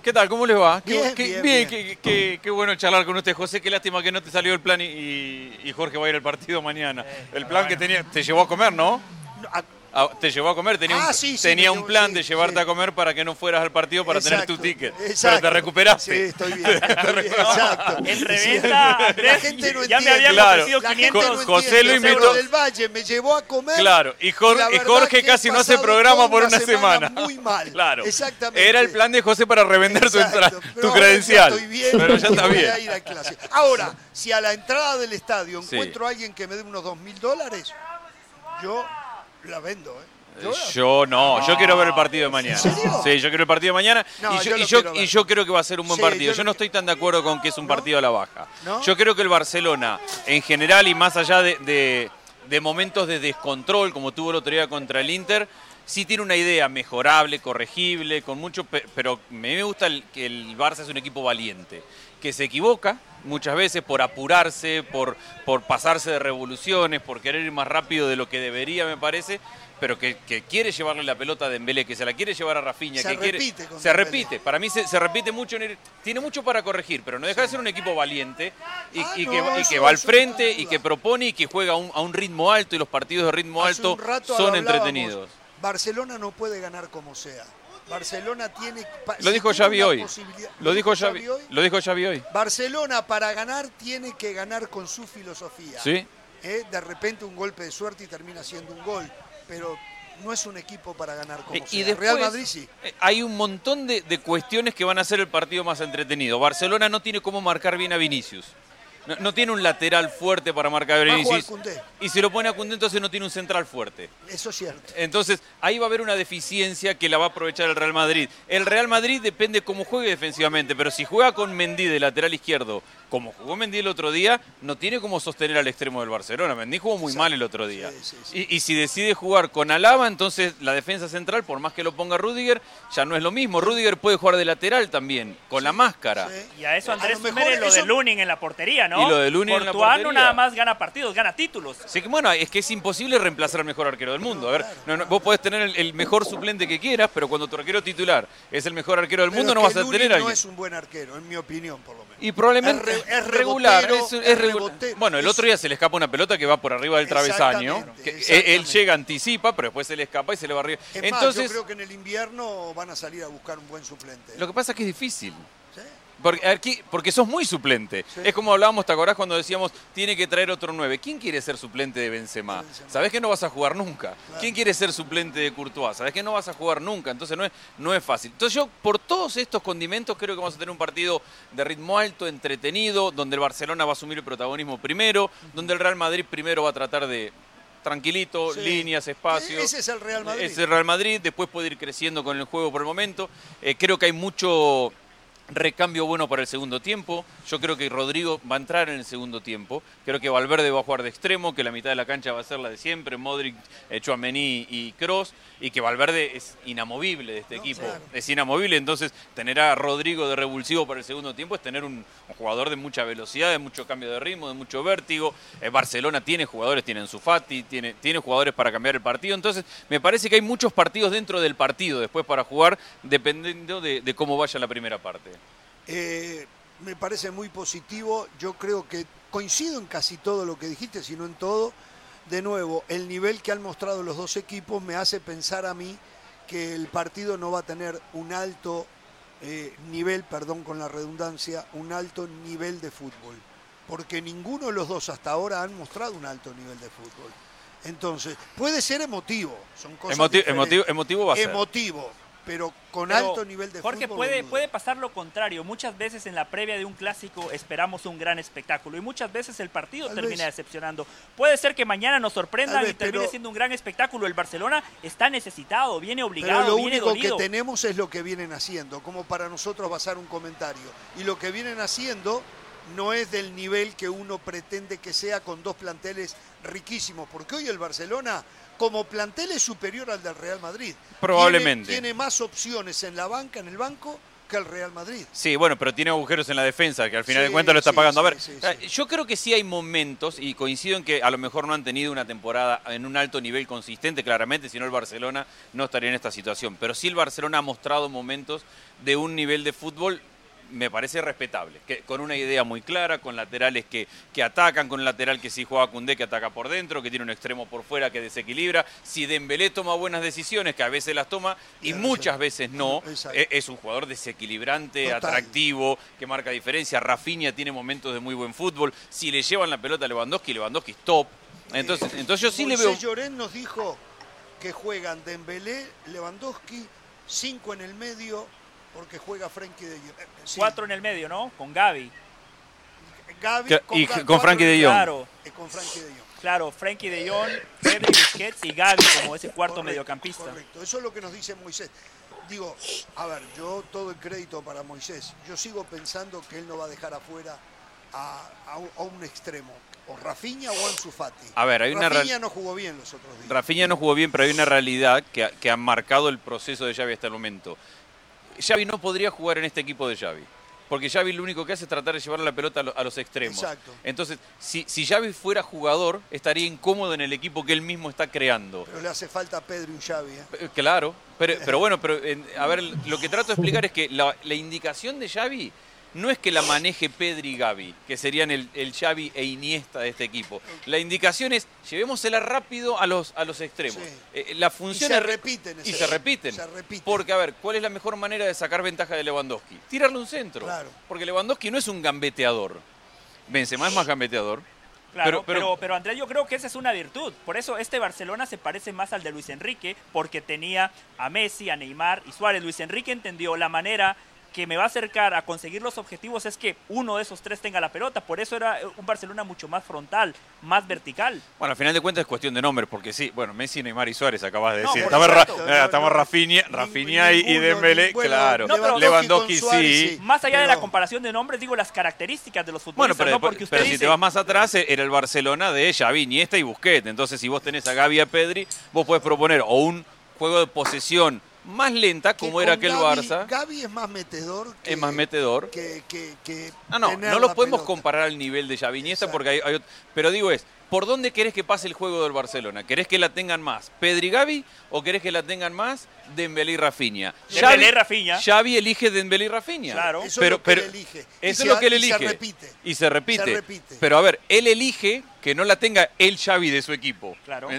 ¿Qué tal? ¿Cómo les va? Bien, qué, bien, bien, bien. qué- qué- qué bueno charlar con usted, José. Qué lástima que no te salió el plan y, Jorge va a ir al partido mañana. el plan que tenía, te llevó a comer, ¿no? Ah, te llevó a comer, tenía, Ah, un, sí, sí, tenía un plan sí, de llevarte a comer para que no fueras al partido para tener tu Exacto, ticket. Pero te recuperaste. Sí, estoy bien, estoy bien, exacto. En reventa, Andrés, La gente no ya me entiende. habían Claro. ofrecido La 500 gente no José lo entiende. invitó- del Valle me llevó a comer. Claro, y, Jorge casi no hace programa por una semana. Muy mal. Claro. Exactamente. Era el plan de José para revender tu, Exacto, tu credencial. Estoy bien, pero ya está voy bien. a ir. Ahora, si a la entrada del estadio Sí. encuentro a alguien que me dé unos dos mil dólares, yo la vendo, ¿eh? Yo la- Yo no, yo quiero ver el partido de mañana. ¿En serio? Sí, yo quiero el partido de mañana No, y, yo, yo y, yo, y yo creo que va a ser un buen Sí, partido. yo no estoy tan de acuerdo con que es un partido a la baja. ¿No? Yo creo que el Barcelona, en general y más allá de, de- de momentos de descontrol, como tuvo el otro día contra el Inter, sí tiene una idea mejorable, corregible, con mucho, pe- pero me gusta el- que el Barça es un equipo valiente, que se equivoca muchas veces por apurarse, por, por pasarse de revoluciones, por querer ir más rápido de lo que debería, me parece, pero que, que quiere llevarle la pelota a Dembélé, que se la quiere llevar a Rafinha, Se que quiere, repite con se Dembélé. repite. Para mí se, se repite mucho, en el- tiene mucho para corregir, pero no deja de ser un equipo valiente y, Ah, y no, que, y eso- que va al frente y que propone y que juega a un, a un ritmo alto y los partidos de ritmo Hace alto son entretenidos. Barcelona no puede ganar como sea. Barcelona tiene. Lo dijo Xavi hoy. Lo dijo Xavi, hoy. lo dijo Xavi hoy. Barcelona para ganar tiene que ganar con su filosofía. Sí. ¿Eh? De repente un golpe de suerte y termina siendo un gol, pero no es un equipo para ganar como Eh, sea. Y después, Real Madrid sí. eh, Hay un montón de, de cuestiones que van a hacer el partido más entretenido. Barcelona no tiene cómo marcar bien a Vinicius. No, no tiene un lateral fuerte para marcar a a. Y si lo pone a Koundé, entonces no tiene un central fuerte. Eso es cierto. Entonces, ahí va a haber una deficiencia que la va a aprovechar el Real Madrid. El Real Madrid depende cómo juegue defensivamente, pero si juega con Mendy de lateral izquierdo, como jugó Mendy el otro día, no tiene cómo sostener al extremo del Barcelona. Mendy jugó muy mal el otro día. Y, y si decide jugar con Alaba, entonces la defensa central, por más que lo ponga Rudiger, ya no es lo mismo. Rudiger puede jugar de lateral también, con la máscara. Y a eso Andrés lo mejor súmele lo eso- de Lunin en la portería, ¿no? Y lo de Lunin no nada más gana partidos, gana títulos. Bueno, es que es imposible reemplazar al mejor arquero del mundo. A ver, no, no, vos podés tener el, el mejor suplente que quieras, pero cuando tu arquero titular es el mejor arquero del Pero mundo, no vas a Lunin tener a no alguien. es un buen arquero, en mi opinión, por lo menos. Y probablemente Es re- es regular. rebotero, es- es regular. Bueno, el Es- otro día se le escapa una pelota que va por arriba del travesaño. Exactamente, que- él- llega, anticipa, pero después se le escapa y se le va arriba. Es más, Entonces, yo creo que en el invierno van a salir a buscar un buen suplente. lo que pasa es que es difícil. Porque, aquí, porque sos muy suplente. Es como hablábamos, ¿te acordás cuando decíamos tiene que traer otro 9? ¿Quién quiere ser suplente de Benzema? Sabés que no vas a jugar nunca. ¿Quién quiere ser suplente de Courtois? Sabés que no vas a jugar nunca. Entonces no es, no es fácil. Entonces yo, por todos estos condimentos, creo que vamos a tener un partido de ritmo alto, entretenido, donde el Barcelona va a asumir el protagonismo primero, donde el Real Madrid primero va a tratar de tranquilito, Sí. líneas, espacios. Ese es el Real Madrid. Es el Real Madrid, después puede ir creciendo con el juego por el momento. Eh, creo que hay mucho recambio bueno para el segundo tiempo. Yo creo que Rodrigo va a entrar en el segundo tiempo. Creo que Valverde va a jugar de extremo, que la mitad de la cancha va a ser la de siempre, Modric, eh, Chouameni y Cross, y que Valverde es inamovible de este equipo. Es inamovible, entonces tener a Rodrigo de revulsivo para el segundo tiempo es tener un, un jugador de mucha velocidad, de mucho cambio de ritmo, de mucho vértigo. Eh, Barcelona tiene jugadores, tiene Sufati, tiene, tiene jugadores para cambiar el partido. Entonces, me parece que hay muchos partidos dentro del partido después para jugar, dependiendo de, de cómo vaya la primera parte. Eh, me parece muy positivo. Yo creo que coincido en casi todo lo que dijiste, si no en todo. De nuevo, el nivel que han mostrado los dos equipos me hace pensar a mí que el partido no va a tener un alto eh, nivel, perdón con la redundancia, un alto nivel de fútbol. Porque ninguno de los dos hasta ahora han mostrado un alto nivel de fútbol. Entonces, puede ser emotivo, son cosas Emoti- diferentes. emotivo- emotivo va a ser. Emotivo, pero con Pero, alto nivel de Jorge, fútbol. puede, pasar lo contrario. Muchas veces en la previa de un clásico esperamos un gran espectáculo y muchas veces el partido Tal termina vez. decepcionando. Puede ser que mañana nos sorprendan vez, y termine pero- siendo un gran espectáculo. El Barcelona está necesitado, viene Pero obligado, lo viene único dolido. que tenemos es lo que vienen haciendo, como para nosotros basar un comentario. Y lo que vienen haciendo no es del nivel que uno pretende que sea con dos planteles riquísimos, porque hoy el Barcelona como plantel es superior al del Real Madrid. Probablemente. Tiene, tiene más opciones en la banca, en el banco, que el Real Madrid. Sí, bueno, pero tiene agujeros en la defensa, que al final Sí, de cuentas lo está sí, pagando. A ver, sí, eh, yo creo que sí hay momentos, y coincido en que a lo mejor no han tenido una temporada en un alto nivel consistente, claramente, si no el Barcelona no estaría en esta situación. Pero sí el Barcelona ha mostrado momentos de un nivel de fútbol me parece respetable, que, con una idea muy clara, con laterales que, que atacan, con un lateral que sí juega Cundé que ataca por dentro, que tiene un extremo por fuera que desequilibra. Si Dembélé toma buenas decisiones, que a veces las toma y muchas veces no, Exacto. e- es un jugador desequilibrante, Total. atractivo, que marca diferencia. Rafinha tiene momentos de muy buen fútbol. Si le llevan la pelota a Lewandowski, Lewandowski es top. Entonces, entonces yo sí le veo... Llorén nos dijo que juegan Dembélé, Lewandowski, cinco en el medio, porque juega Frenkie de Jong. Eh, sí. Cuatro en el medio, ¿no? Con Gaby. Gavi Que- y con Frenkie de Jong. Claro, eh, con Frenkie de Jong. claro. Frenkie de Jong, Pedri, Busquets y Gaby como ese cuarto Correcto, mediocampista. Correcto, eso es lo que nos dice Moisés. Digo, a ver, yo todo el crédito para Moisés. Yo sigo pensando que él no va a dejar afuera a, a un, a un extremo, o Rafinha o Ansu Fati. A ver, hay una Rafinha no jugó bien los otros días. Rafinha no jugó bien, pero hay una realidad que ha, que ha marcado el proceso de Xavi hasta el momento. Xavi no podría jugar en este equipo de Xavi. Porque Xavi lo único que hace es tratar de llevar la pelota a, lo- a los extremos. Exacto. Entonces, si, si Xavi fuera jugador, estaría incómodo en el equipo que él mismo está creando. Pero le hace falta a Pedro y Xavi. ¿eh? Eh, Claro, pero, pero bueno, pero a ver, lo que trato de explicar es que la, la indicación de Xavi no es que la maneje Pedri y Gavi, que serían el, el Xavi e Iniesta de este equipo. La indicación es llevémosela rápido a los, a los extremos. Sí. Eh, la función Y se es- repiten Y ese- se repiten. se repiten. Porque, a ver, ¿cuál es la mejor manera de sacar ventaja de Lewandowski? Tirarle un centro. Claro. Porque Lewandowski no es un gambeteador. Benzema es más gambeteador. Claro, Pero- pero, pero- pero, Andrés, yo creo que esa es una virtud. Por eso este Barcelona se parece más al de Luis Enrique, porque tenía a Messi, a Neymar y Suárez. Luis Enrique entendió la manera que me va a acercar a conseguir los objetivos es que uno de esos tres tenga la pelota. Por eso era un Barcelona mucho más frontal, más vertical. Bueno, al final de cuentas es cuestión de nombres, porque sí, bueno, Messi, Neymar y Suárez acabas de No, decir. estamos Ra- supuesto. eh, estamos Rafinha, Rafinha y- y Dembélé, bueno, claro. No, pero- Lewandowski Suárez, sí. Más allá de la Pero- comparación de nombres, digo las características de los Bueno, futbolistas, pero, ¿no? después- Porque usted pero si te vas más atrás, eh, era el Barcelona de Xavi, Iniesta y Busquets. Entonces, si vos tenés a Gavi y a Pedri, vos podés proponer o un juego de posesión más lenta, como era aquel Barça, Gavi es más metedor que, es más metedor. que, que, que No, no, no los la podemos pelota. comparar al nivel de Xavi Iniesta porque hay, hay Pero digo es, ¿por dónde querés que pase el juego del Barcelona? ¿Querés que la tengan más Pedri y Gavi o querés que la tengan más Dembélé y Rafinha? Dembélé y Rafinha. Xavi elige Dembélé y Rafinha. Claro. Eso pero, es lo que pero- él elige. Y Eso es se lo que él y se elige. repite. Y se repite. Se repite. Pero a ver, él elige que no la tenga el Xavi de su equipo. Claro.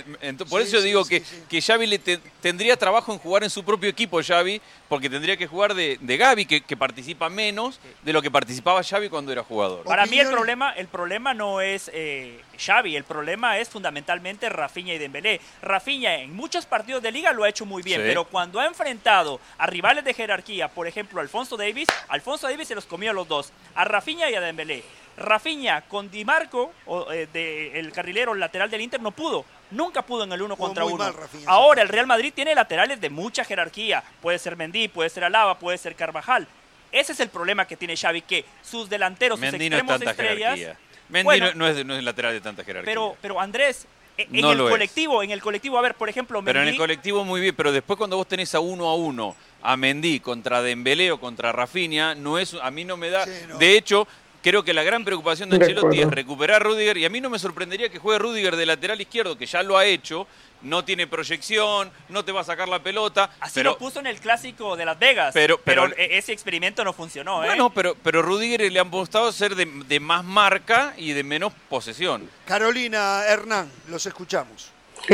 Por Sí, eso yo sí, digo sí, que, sí. que Xavi le te- tendría trabajo en jugar en su propio equipo, Xavi, porque tendría que jugar de, de Gavi, que, que participa menos de lo que participaba Xavi cuando era jugador. Para mí el problema, el problema no es eh, Xavi, el problema es fundamentalmente Rafinha y Dembélé. Rafinha en muchos partidos de liga lo ha hecho muy bien, Sí. pero cuando ha enfrentado a rivales de jerarquía, por ejemplo Alfonso Davis, Alfonso Davis se los comió a los dos, a Rafinha y a Dembélé. Rafinha con Di Marco, o, eh, de- el carrilero lateral del Inter, no pudo. Nunca pudo en el uno contra uno. mal, Ahora el Real Madrid tiene laterales de mucha jerarquía. Puede ser Mendy, puede ser Alaba, puede ser Carvajal. Ese es el problema que tiene Xavi, que sus delanteros, sus Mendy no es extremos tanta estrellas... jerarquía. Mendy Bueno, no, no es, no es lateral de tanta jerarquía. pero, pero Andrés, e- en No el es. colectivo, en el colectivo, a ver, por ejemplo, Pero en el Mendy- colectivo muy bien, pero después cuando vos tenés a uno a uno, a Mendy contra Dembélé o contra Rafinha, no es, a mí no me da. De hecho, creo que la gran preocupación de De Ancelotti es recuperar a Rudiger y a mí no me sorprendería que juegue Rudiger de lateral izquierdo, que ya lo ha hecho, no tiene proyección, no te va a sacar la pelota. Así pero, lo puso en el clásico de Las Vegas. Pero- pero- e- ese experimento no funcionó, ¿eh? Bueno, pero, pero Rudiger le han apostado ser de, de más marca y de menos posesión. Carolina Hernán, los escuchamos.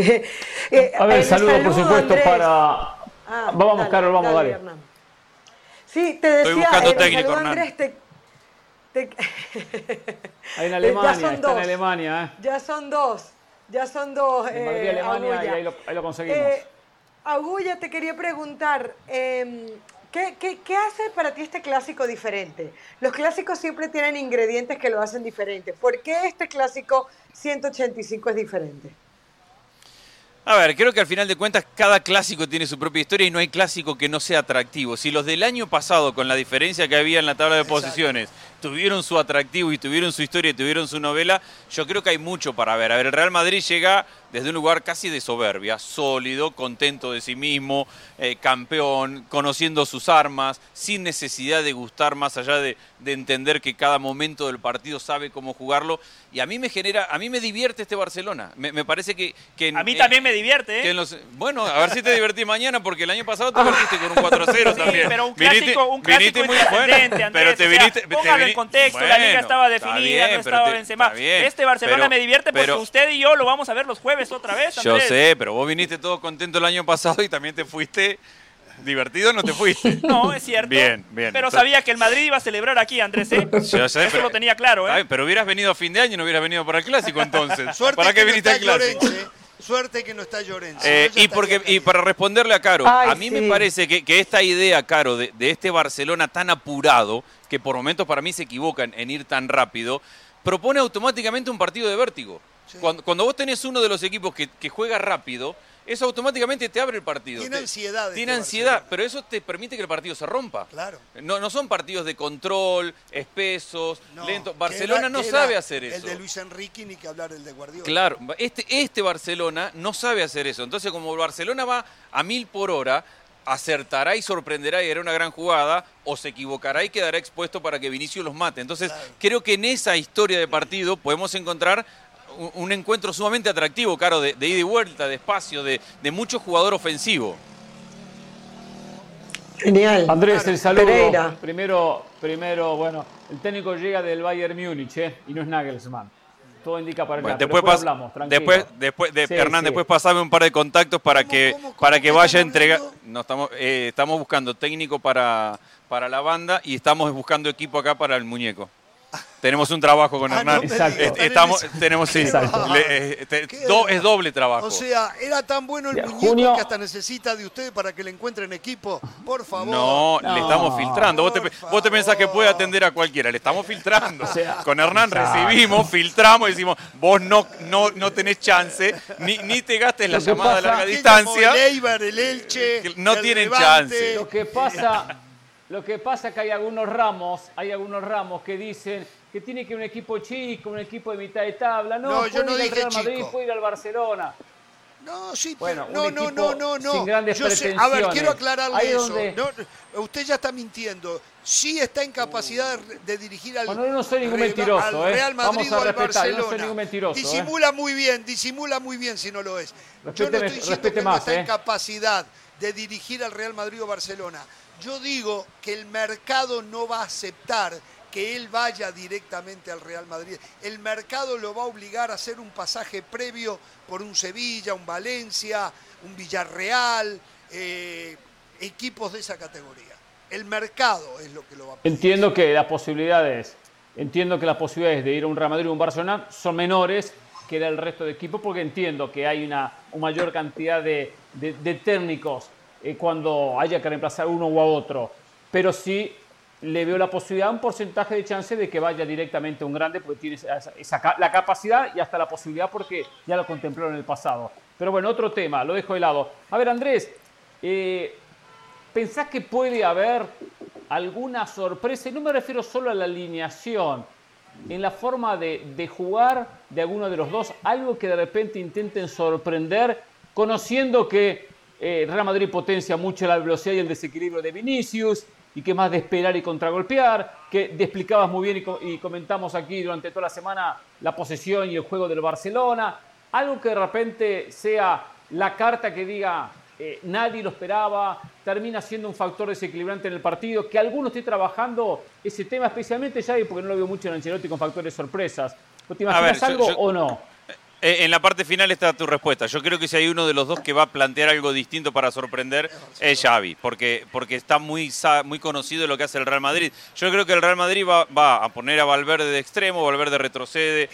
Eh, A ver, el saludo por supuesto Andrés. para... Ah, vamos, dale, Carol, vamos, dale. Sí, te decía, Estoy buscando el técnico, saludo, Hernán. Andrés, te- te- Ahí en Ya Alemania, son está en dos. Alemania, ¿eh? ya son dos, ya son dos. En Madrid, eh, Alemania, y Agulla. ahí lo, ahí lo conseguimos. Eh, Agulla, te quería preguntar, em, ¿qué, qué, qué hace para ti este clásico diferente? Los clásicos siempre tienen ingredientes que lo hacen diferente. ¿Por qué este clásico 185 es diferente? A ver, creo que al final de cuentas cada clásico tiene su propia historia y no hay clásico que no sea atractivo. Si los del año pasado, con la diferencia que había en la tabla de posiciones, tuvieron su atractivo y tuvieron su historia y tuvieron su novela, yo creo que hay mucho para ver. A ver, el Real Madrid llega desde un lugar casi de soberbia, sólido, contento de sí mismo, eh, campeón, conociendo sus armas, sin necesidad de gustar más allá de, de entender que cada momento del partido sabe cómo jugarlo. Y a mí me genera, a mí me divierte este Barcelona. Me, me parece que, que en- A mí también me divierte, ¿eh? que en los- bueno, a ver si te divertís mañana, porque el año pasado te divertiste con un 4-0 Sí, también. pero un Viniste- clásico, un clásico viniste muy bueno, pero te o sea, viniste, te en contexto, la liga estaba definida, bien, no estaba te- Benzema. está bien, Este Barcelona pero- me divierte porque pero- usted y yo lo vamos a ver los jueves otra vez, Yo Andrés. sé, pero vos viniste todo contento el año pasado y también te fuiste divertido, no te fuiste. No, es cierto. Bien, bien. Pero Entonces- sabía que el Madrid iba a celebrar aquí, Andrés, ¿eh? Yo sé, Eso pero- lo tenía claro, ¿eh? pero hubieras venido a fin de año y no hubieras venido para el clásico entonces. Suerte ¿Para que qué viniste al clásico? Suerte que no está Llorente. Eh, y, porque, estaría y para responderle a Caro, Ay, a mí me parece que, que esta idea, Caro, de, de este Barcelona tan apurado, que por momentos para mí se equivocan en ir tan rápido, propone automáticamente un partido de vértigo. Cuando, cuando vos tenés uno de los equipos que, que juega rápido, eso automáticamente te abre el partido. Tiene Te- ansiedad. Tiene este ansiedad, pero eso te permite que el partido se rompa. Claro. No, no son partidos de control, espesos, No, lentos. Barcelona era- no sabe hacer eso. El de Luis Enrique ni que hablar el de Guardiola. Claro, este, este Barcelona no sabe hacer eso. Entonces, como el Barcelona va a mil por hora, acertará y sorprenderá y hará una gran jugada, o se equivocará y quedará expuesto para que Vinicius los mate. Entonces, creo que en esa historia de partido podemos encontrar un, encuentro sumamente atractivo, Caro, de, de ida y vuelta, de espacio, de, de mucho jugador ofensivo. Genial. Andrés, el saludo. Pereira. Primero, primero, bueno, el técnico llega del Bayern Múnich, ¿eh? Y no es Nagelsmann. Todo indica para Bueno, acá. después, pas- hablamos, tranquilo. después, después de, Sí, Hernán, sí. después pasame un par de contactos para que, para que vaya a entregar. No, estamos, eh, estamos buscando técnico para, para la banda y estamos buscando equipo acá para el muñeco. Tenemos un trabajo con Ah, Hernán. no Exacto. Estamos, tenemos, sí, le- eh, te- do- es doble trabajo. O sea, era tan bueno el muñeco junio- que hasta necesita de ustedes para que le encuentren equipo. Por favor. No, le estamos filtrando. Vos te, vos te pensás que puede atender a cualquiera. Le estamos filtrando. sea, Con Hernán exacto. recibimos, filtramos y decimos, vos no, no, no tenés chance, ni, ni te gastes la llamada a larga ¿Quién distancia. El Eibar, el Elche. No el tienen Levante. chance. Lo que pasa, lo que pasa es que hay algunos ramos, hay algunos ramos que dicen que tiene que un equipo chico, un equipo de mitad de tabla. No, No, yo no ir al dije Real Madrid, chico. puede ir al Barcelona. No, sí, Bueno, pero- un no, no, no, no, no. sin grandes Yo sé- a ver, quiero aclararle Ahí eso. donde- No, no, usted ya está mintiendo. Sí está en capacidad de, de dirigir al, Bueno, no soy ningún Re- mentiroso, al ¿eh? Real Madrid Vamos a o al respetar, yo Barcelona. no soy ningún mentiroso, ¿eh? Disimula muy bien, disimula muy bien si no lo es. yo no estoy diciendo que no está en ¿eh? capacidad de dirigir al Real Madrid o Barcelona. Yo digo que el mercado no va a aceptar que él vaya directamente al Real Madrid. El mercado lo va a obligar a hacer un pasaje previo por un Sevilla, un Valencia, un Villarreal, eh, equipos de esa categoría. El mercado es lo que lo va a pedir. Entiendo que las posibilidades, entiendo que las posibilidades de ir a un Real Madrid o un Barcelona son menores que del resto de equipos, porque entiendo que hay una, mayor cantidad de- de técnicos eh, cuando haya que reemplazar uno u otro. Pero sí le veo la posibilidad, un porcentaje de chance de que vaya directamente a un grande, porque tiene la capacidad y hasta la posibilidad, porque ya lo contempló en el pasado. Pero bueno, otro tema, lo dejo de lado. A ver, Andrés, eh, ¿Pensás que puede haber alguna sorpresa, y no me refiero solo a la alineación, en la forma de, de jugar de alguno de los dos, algo que de repente intenten sorprender, conociendo que eh, Real Madrid potencia mucho la velocidad y el desequilibrio de Vinicius, y que más de esperar y contragolpear, que te explicabas muy bien y, co- y comentamos aquí durante toda la semana la posesión y el juego del Barcelona, algo que de repente sea la carta que diga eh, nadie lo esperaba, termina siendo un factor desequilibrante en el partido, que alguno esté trabajando ese tema especialmente ya porque no lo veo mucho en Ancelotti con factores sorpresas. ¿Te ver, imaginas yo- algo yo- o no? Eh, En la parte final está tu respuesta. Yo creo que si hay uno de los dos que va a plantear algo distinto para sorprender es Xavi, porque, porque está muy, muy conocido lo que hace el Real Madrid. Yo creo que el Real Madrid va, va a poner a Valverde de extremo, Valverde retrocede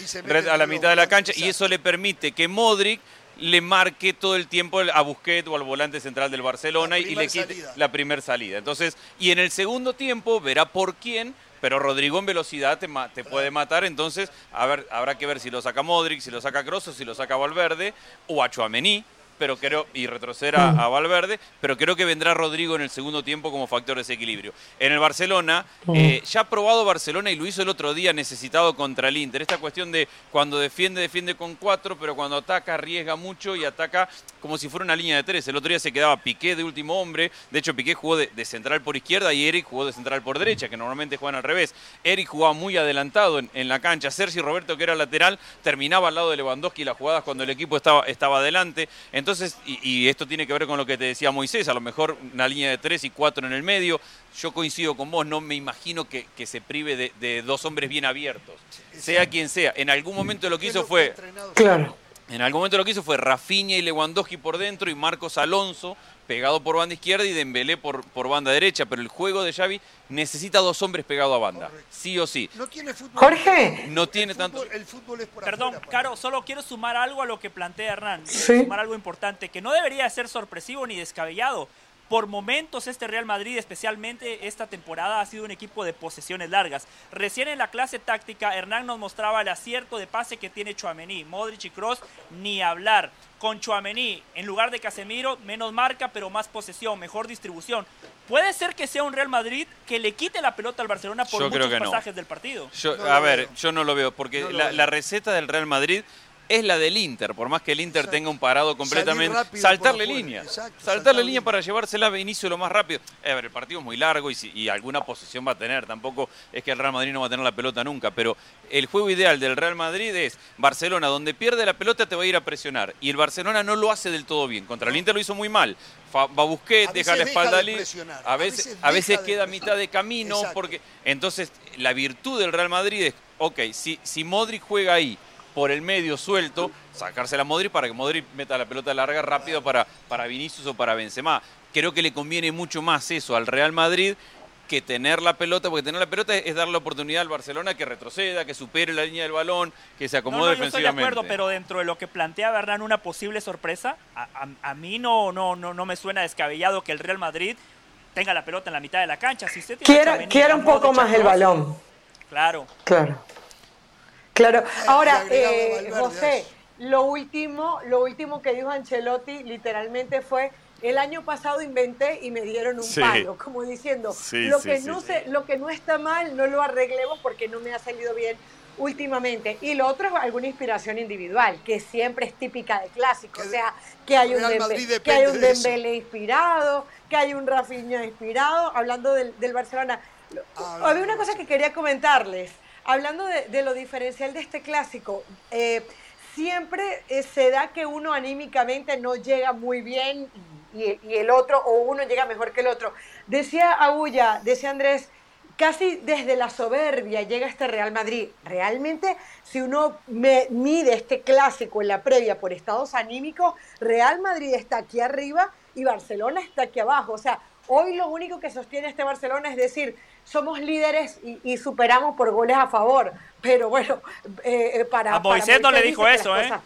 a la mitad de la cancha y eso le permite que Modric le marque todo el tiempo a Busquets o al volante central del Barcelona y le quite salida. la primera salida. Entonces, y en el segundo tiempo verá por quién, pero Rodrigo en velocidad te, puede matar, entonces habrá que ver si lo saca Modric, si lo saca Kroos si lo saca Valverde o a Chouameni, pero creo y retroceder a, a Valverde, pero creo que vendrá Rodrigo en el segundo tiempo como factor de desequilibrio. En el Barcelona, eh, ya ha probado Barcelona y lo hizo el otro día necesitado contra el Inter. Esta cuestión de cuando defiende, defiende con cuatro, pero cuando ataca arriesga mucho y ataca como si fuera una línea de tres. El otro día se quedaba Piqué de último hombre, de hecho Piqué jugó de, de central por izquierda y Eric jugó de central por derecha, que normalmente juegan al revés. Eric jugaba muy adelantado en, en la cancha, Sergio Roberto que era lateral terminaba al lado de Lewandowski las jugadas cuando el equipo estaba, estaba adelante. Entonces, y, y esto tiene que ver con lo que te decía Moisés, a lo mejor una línea de tres y cuatro en el medio. Yo coincido con vos, no me imagino que, que se prive de, de dos hombres bien abiertos, sea quien sea. En algún momento lo que hizo fue... Claro. En algún momento lo que hizo fue Rafinha y Lewandowski por dentro y Marcos Alonso pegado por banda izquierda y Dembélé por, por banda derecha. Pero el juego de Xavi necesita dos hombres pegados a banda, sí o sí. No tiene fútbol. Jorge. No tiene tanto... El fútbol es por Perdón, afuera, Caro, solo quiero sumar algo a lo que plantea Hernán. Quiero Sí. Sumar algo importante, que no debería ser sorpresivo ni descabellado. Por momentos este Real Madrid, especialmente esta temporada, ha sido un equipo de posesiones largas. Recién en la clase táctica, Hernán nos mostraba el acierto de pase que tiene Chuamení. Modric y Cross, ni hablar. Con Chuamení, en lugar de Casemiro, menos marca, pero más posesión, mejor distribución. Puede ser que sea un Real Madrid que le quite la pelota al Barcelona por Yo muchos creo que no. pasajes del partido. Yo, No a lo ver, veo. yo no lo veo, porque No lo la, veo. la receta del Real Madrid es la del Inter, por más que el Inter tenga un parado completamente, saltarle exacto, saltarle saltar línea línea. para llevársela a inicio lo más rápido. A ver, el partido es muy largo y, si- y alguna posesión va a tener, tampoco es que el Real Madrid no va a tener la pelota nunca, pero el juego ideal del Real Madrid es Barcelona, donde pierde la pelota te va a ir a presionar, y el Barcelona no lo hace del todo bien, contra el Inter lo hizo muy mal, A deja la espalda deja de libre, a a veces, a veces de queda a mitad de camino, Exacto. porque entonces la virtud del Real Madrid es, ok, si, si Modric juega ahí por el medio suelto, sacársela a Modric para que Modric meta la pelota larga rápido para, para Vinicius o para Benzema. Creo que le conviene mucho más eso al Real Madrid que tener la pelota, porque tener la pelota es, es darle la oportunidad al Barcelona que retroceda, que supere la línea del balón, que se No, acomode no, yo estoy de defensivamente. acuerdo, pero dentro de lo que planteaba Hernán una posible sorpresa, a, a- a mí no, no, no, no me suena descabellado que el Real Madrid tenga la pelota en la mitad de la cancha. Si usted tiene a Quiero, Tchouaméni, quiero a un poco más el balón. Claro. Claro. Claro. Ahora, eh, José, lo último, lo último que dijo Ancelotti literalmente fue el año pasado inventé y me dieron un Sí. palo, como diciendo, Sí, lo sí, que sí, no sí. se, lo que no está mal, no lo arreglemos porque no me ha salido bien últimamente. Y lo otro es alguna inspiración individual, que siempre es típica de clásico, o sea, que hay un, que hay un de. Dembélé inspirado, que hay un Rafinha inspirado, hablando del, del Barcelona. Lo- Ah, Había una cosa que quería comentarles, hablando de, lo diferencial de este clásico. eh, siempre eh, se da que uno anímicamente no llega muy bien y, el otro, o uno llega mejor que el otro. Decía Agulla, decía Andrés, casi desde la soberbia llega este Real Madrid. Realmente, si uno mide este clásico en la previa por estados anímicos, Real Madrid está aquí arriba y Barcelona está aquí abajo. O sea, hoy lo único que sostiene este Barcelona es decir, somos líderes y, y superamos por goles a favor. Pero bueno, eh, eh, para... A para Moisés no le dijo eso, ¿eh? cosas-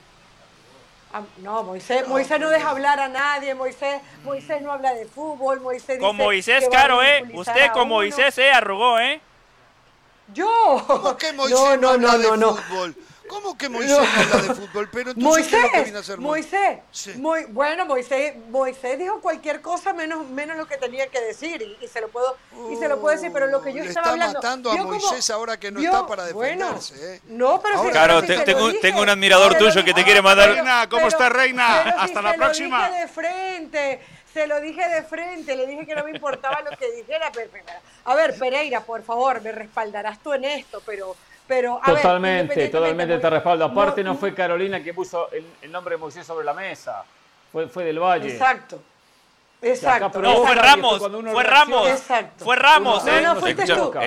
Ah, No, Moisés, Moisés no deja hablar a nadie, Moisés, Moisés no habla de fútbol, Moisés Con dice Moisés, caro, ¿eh? Usted con. Moisés, ¿eh? Arrugó, ¿eh? Yo. ¿Cómo que Moisés no, no, habla no, de no, no. fútbol? ¿Cómo que Moisés no habla de fútbol? Pero entonces, ¿qué es lo que viene a hacer Moisés, Sí. muy, bueno, Moisés, Moisés dijo cualquier cosa menos, menos lo que tenía que decir y, y se lo puedo y se lo puedo decir, pero lo que yo Le estaba está hablando. matando a Moisés ahora que no está para bueno, defenderse. ¿eh? No, pero si- Claro, pero si te- tengo, dije. tengo un admirador tuyo que te quiere mandar. Reina, ¿cómo está, Reina? pero si Hasta la se próxima. Lo dije de frente, se lo dije de frente, le dije que no me importaba lo que dijera. pero- pero- a ver, Pereira, por favor, me respaldarás tú en esto, pero. Pero a Totalmente, totalmente te respaldo. Aparte no- no fue Carolina que puso el, el nombre de Moisés sobre la mesa, fue, fue del Valle. Exacto. Exacto. No, fue Ramos, fue Ramos. Exacto. Fue Ramos, ¿eh? No, tú. En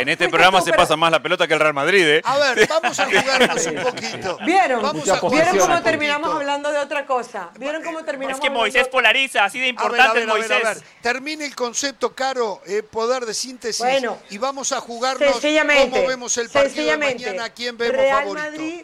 este Fuiste programa tú, se pero- pasa más la pelota que el Real Madrid, ¿eh? A ver, vamos a jugarnos un poquito. ¿Vieron? Vamos a ¿Vieron cómo terminamos hablando de otra cosa? ¿Vieron cómo terminamos Es que Moisés polariza, así de A ver, importante a ver, el a ver, Moisés. a ver. Termine el concepto, Caro, eh, poder de síntesis. Bueno, y vamos a jugarnos cómo vemos el partido de mañana, quién vemos Real favorito. Madrid,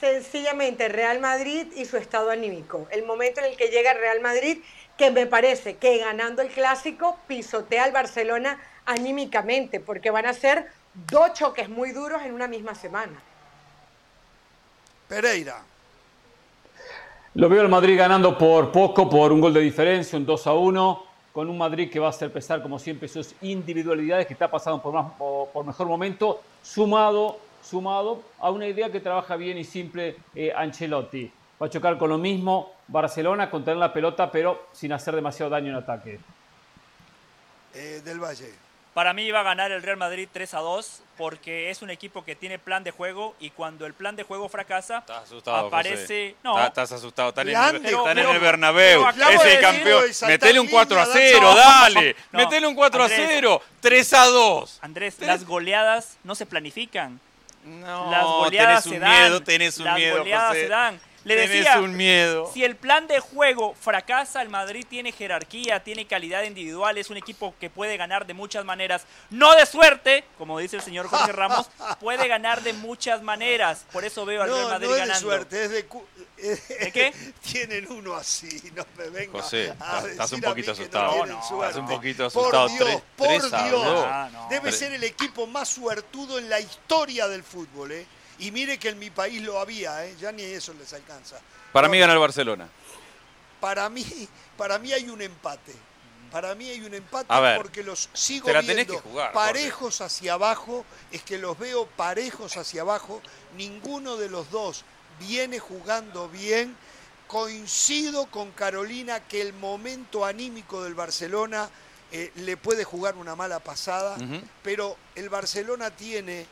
sencillamente Real Madrid y su estado anímico. El momento en el que llega Real Madrid, que me parece que ganando el clásico pisotea al Barcelona anímicamente, porque van a ser dos choques muy duros en una misma semana. Pereira. Lo veo el Madrid ganando por poco, por un gol de diferencia, un 2 a 1, con un Madrid que va a hacer pesar, como siempre, sus individualidades que está pasando por, más, por, mejor momento, sumado, sumado a una idea que trabaja bien y simple eh, Ancelotti. Va a chocar con lo mismo Barcelona, con tener la pelota, pero sin hacer demasiado daño en ataque. eh, del Valle. Para mí iba a ganar el Real Madrid 3 a 2 porque es un equipo que tiene plan de juego y cuando el plan de juego fracasa, Estás asustado, aparece... José. No, Estás, asustado. Están, en, el, en el Bernabéu. Es el campeón. Metele un 4 a línea, 0, no, dale. no. Metele un 4 a Andrés. 0. 3 a 2. Andrés, las goleadas no se planifican. No, las goleadas tenés se un dan. miedo, tenés un las miedo, goleadas José. se dan. Le Tenés decía, un miedo. si el plan de juego fracasa, el Madrid tiene jerarquía, tiene calidad individual, es un equipo que puede ganar de muchas maneras, no de suerte, como dice el señor Jorge Ramos, puede ganar de muchas maneras. Por eso veo al Real No, Madrid no es de ganando. suerte, es de... cu- ¿De qué? Tienen uno así, no me venga José, a estás- un poquito asustado. No No, estás un poquito Por asustado. Dios, por Dios. dos. Ah, no. Debe ser el equipo más suertudo en la historia del fútbol, ¿eh? Y mire que en mi país lo había, ¿eh? Ya ni eso les alcanza. Para mí gana el Barcelona. Para mí, para mí hay un empate. Para mí hay un empate A ver, porque los sigo te la tenés viendo que jugar, parejos hacia abajo. Es que los veo parejos hacia abajo. Ninguno de los dos viene jugando bien. Coincido con Carolina que el momento anímico del Barcelona eh, le puede jugar una mala pasada, pero el Barcelona tiene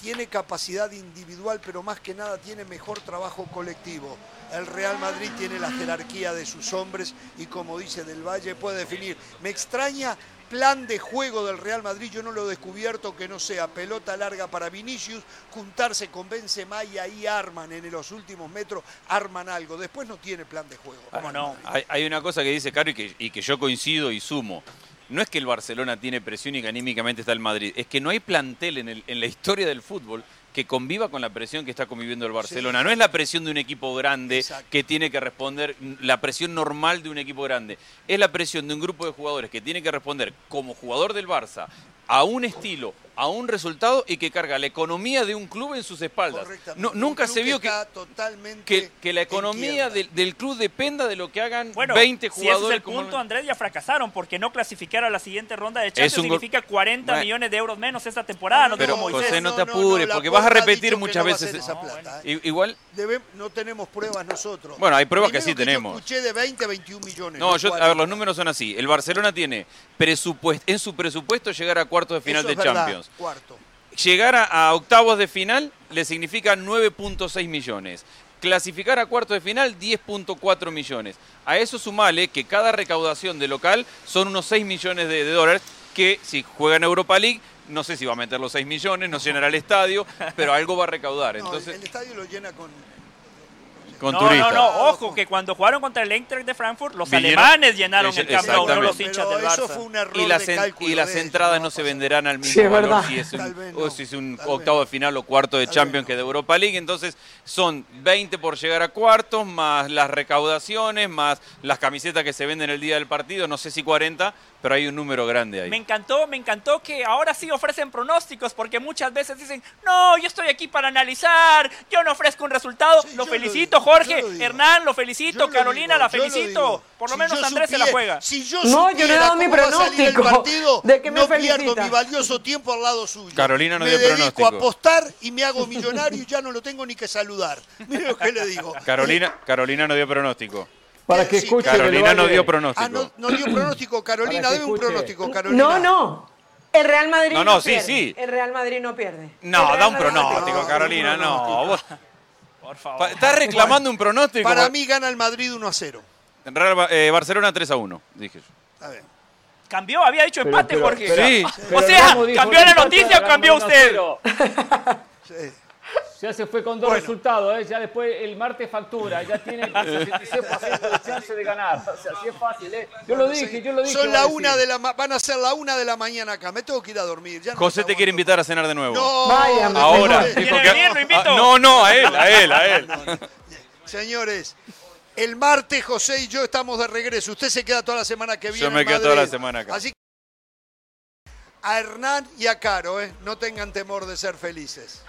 tiene capacidad individual, pero más que nada tiene mejor trabajo colectivo. El Real Madrid tiene la jerarquía de sus hombres y como dice Del Valle puede definir. Me extraña plan de juego del Real Madrid, yo no lo he descubierto que no sea pelota larga para Vinicius, juntarse con Benzema y ahí arman en los últimos metros, arman algo. Después no tiene plan de juego. ¿Cómo no? Hay, hay una cosa que dice Caro y que, y que yo coincido y sumo. No es que el Barcelona tiene presión y que anímicamente está el Madrid, es que no hay plantel en, el- en la historia del fútbol que conviva con la presión que está conviviendo el Barcelona. No es la presión de un equipo grande Exacto. que tiene que responder, la presión normal de un equipo grande. Es la presión de un grupo de jugadores que tiene que responder como jugador del Barça a un estilo, a un resultado y que carga la economía de un club en sus espaldas. No, nunca se vio que, totalmente que, que la economía del, del club dependa de lo que hagan Bueno, 20 si ese es jugadores. el como- punto, Andrés, ya fracasaron porque no clasificar a la siguiente ronda de Champions significa 40 Bueno. millones de euros menos esta temporada, no Pero digo Moisés. José, no no, te no, apures, no, porque vas a repetir muchas no veces. hacer esa No, plata, ¿eh? Igual, Debe- no tenemos pruebas nosotros. Bueno, hay pruebas que sí tenemos. Yo escuché de 20 a 21 millones. no, yo, a ver, 40. los números son así. El Barcelona tiene presupuest- en su presupuesto llegar a cuartos de final Eso de es Cuarto. Llegar a, a octavos de final le significa 9.6 millones. Clasificar a cuartos de final, 10.4 millones. A eso sumale que cada recaudación de local son unos 6 millones de, de dólares, que si juega en Europa League, no sé si va a meter los 6 millones, no llenará el estadio, pero algo va a recaudar. No, Entonces, el estadio lo llena con. Con no, turistas. no, no, ojo, que cuando jugaron contra el Eintracht de Frankfurt, los Vinieron- alemanes llenaron el Camp Nou, no los hinchas del Barça. y las, en- y las entradas no se venderán al mismo Sí, es valor verdad. si es un, Tal vez o si es un octavo de final o cuarto de Champions que de Europa League. Entonces son 20 por llegar a cuartos, más las recaudaciones, más las camisetas que se venden el día del partido. No sé si 40, pero hay un número grande ahí. Me encantó, me encantó que ahora sí ofrecen pronósticos, porque muchas veces dicen, no, yo estoy aquí para analizar, yo no ofrezco un resultado. lo felicito, Jorge, Hernán, lo felicito, Carolina, la felicito. Por lo Si menos Andrés se la juega. Si yo No, yo no he dado mi pronóstico. partido, ¿De qué me no pierdo mi valioso tiempo al lado suyo. Carolina no me dio dedico pronóstico. a apostar y me hago millonario y ya no lo tengo ni que saludar. Mire lo que le digo. Carolina, Carolina no dio pronóstico. Para que escuche Carolina no dio pronóstico. Ah, no, no dio pronóstico. Carolina, debe un escuche. pronóstico, Carolina. No, no. El Real Madrid No, no, no, sí, pierde. sí. El Real Madrid no pierde. No, da un no pronóstico. Carolina, no. Vos- Por favor. Estás reclamando un pronóstico. Para mí gana el Madrid 1 a 0. Real eh, Barcelona 3 a 1, dije yo. A ver. Cambió, había dicho empate, pero- Jorge. pero- Sí. pero o sea, ¿cambió la noticia o cambió 1 a usted? 0. Sí. Ya se fue con dos Bueno. resultados, ¿eh? ya después el martes factura, ya tiene el 66% de chance de ganar. O sea, así es fácil, ¿eh? Yo lo dije, yo lo dije. Son la una de la van a ser la una de la mañana acá. Me tengo que ir a dormir. Ya no José te quiere invitar a cenar de nuevo. No, Vaya, me Ahora. que-. Lo invito. Ah, no, no, a él, a él, a él. Señores, el martes José y yo estamos de regreso. Usted se queda toda la semana que viene. Yo me quedo toda la semana acá. Así que a Hernán y a Caro, ¿eh? no tengan temor de ser felices.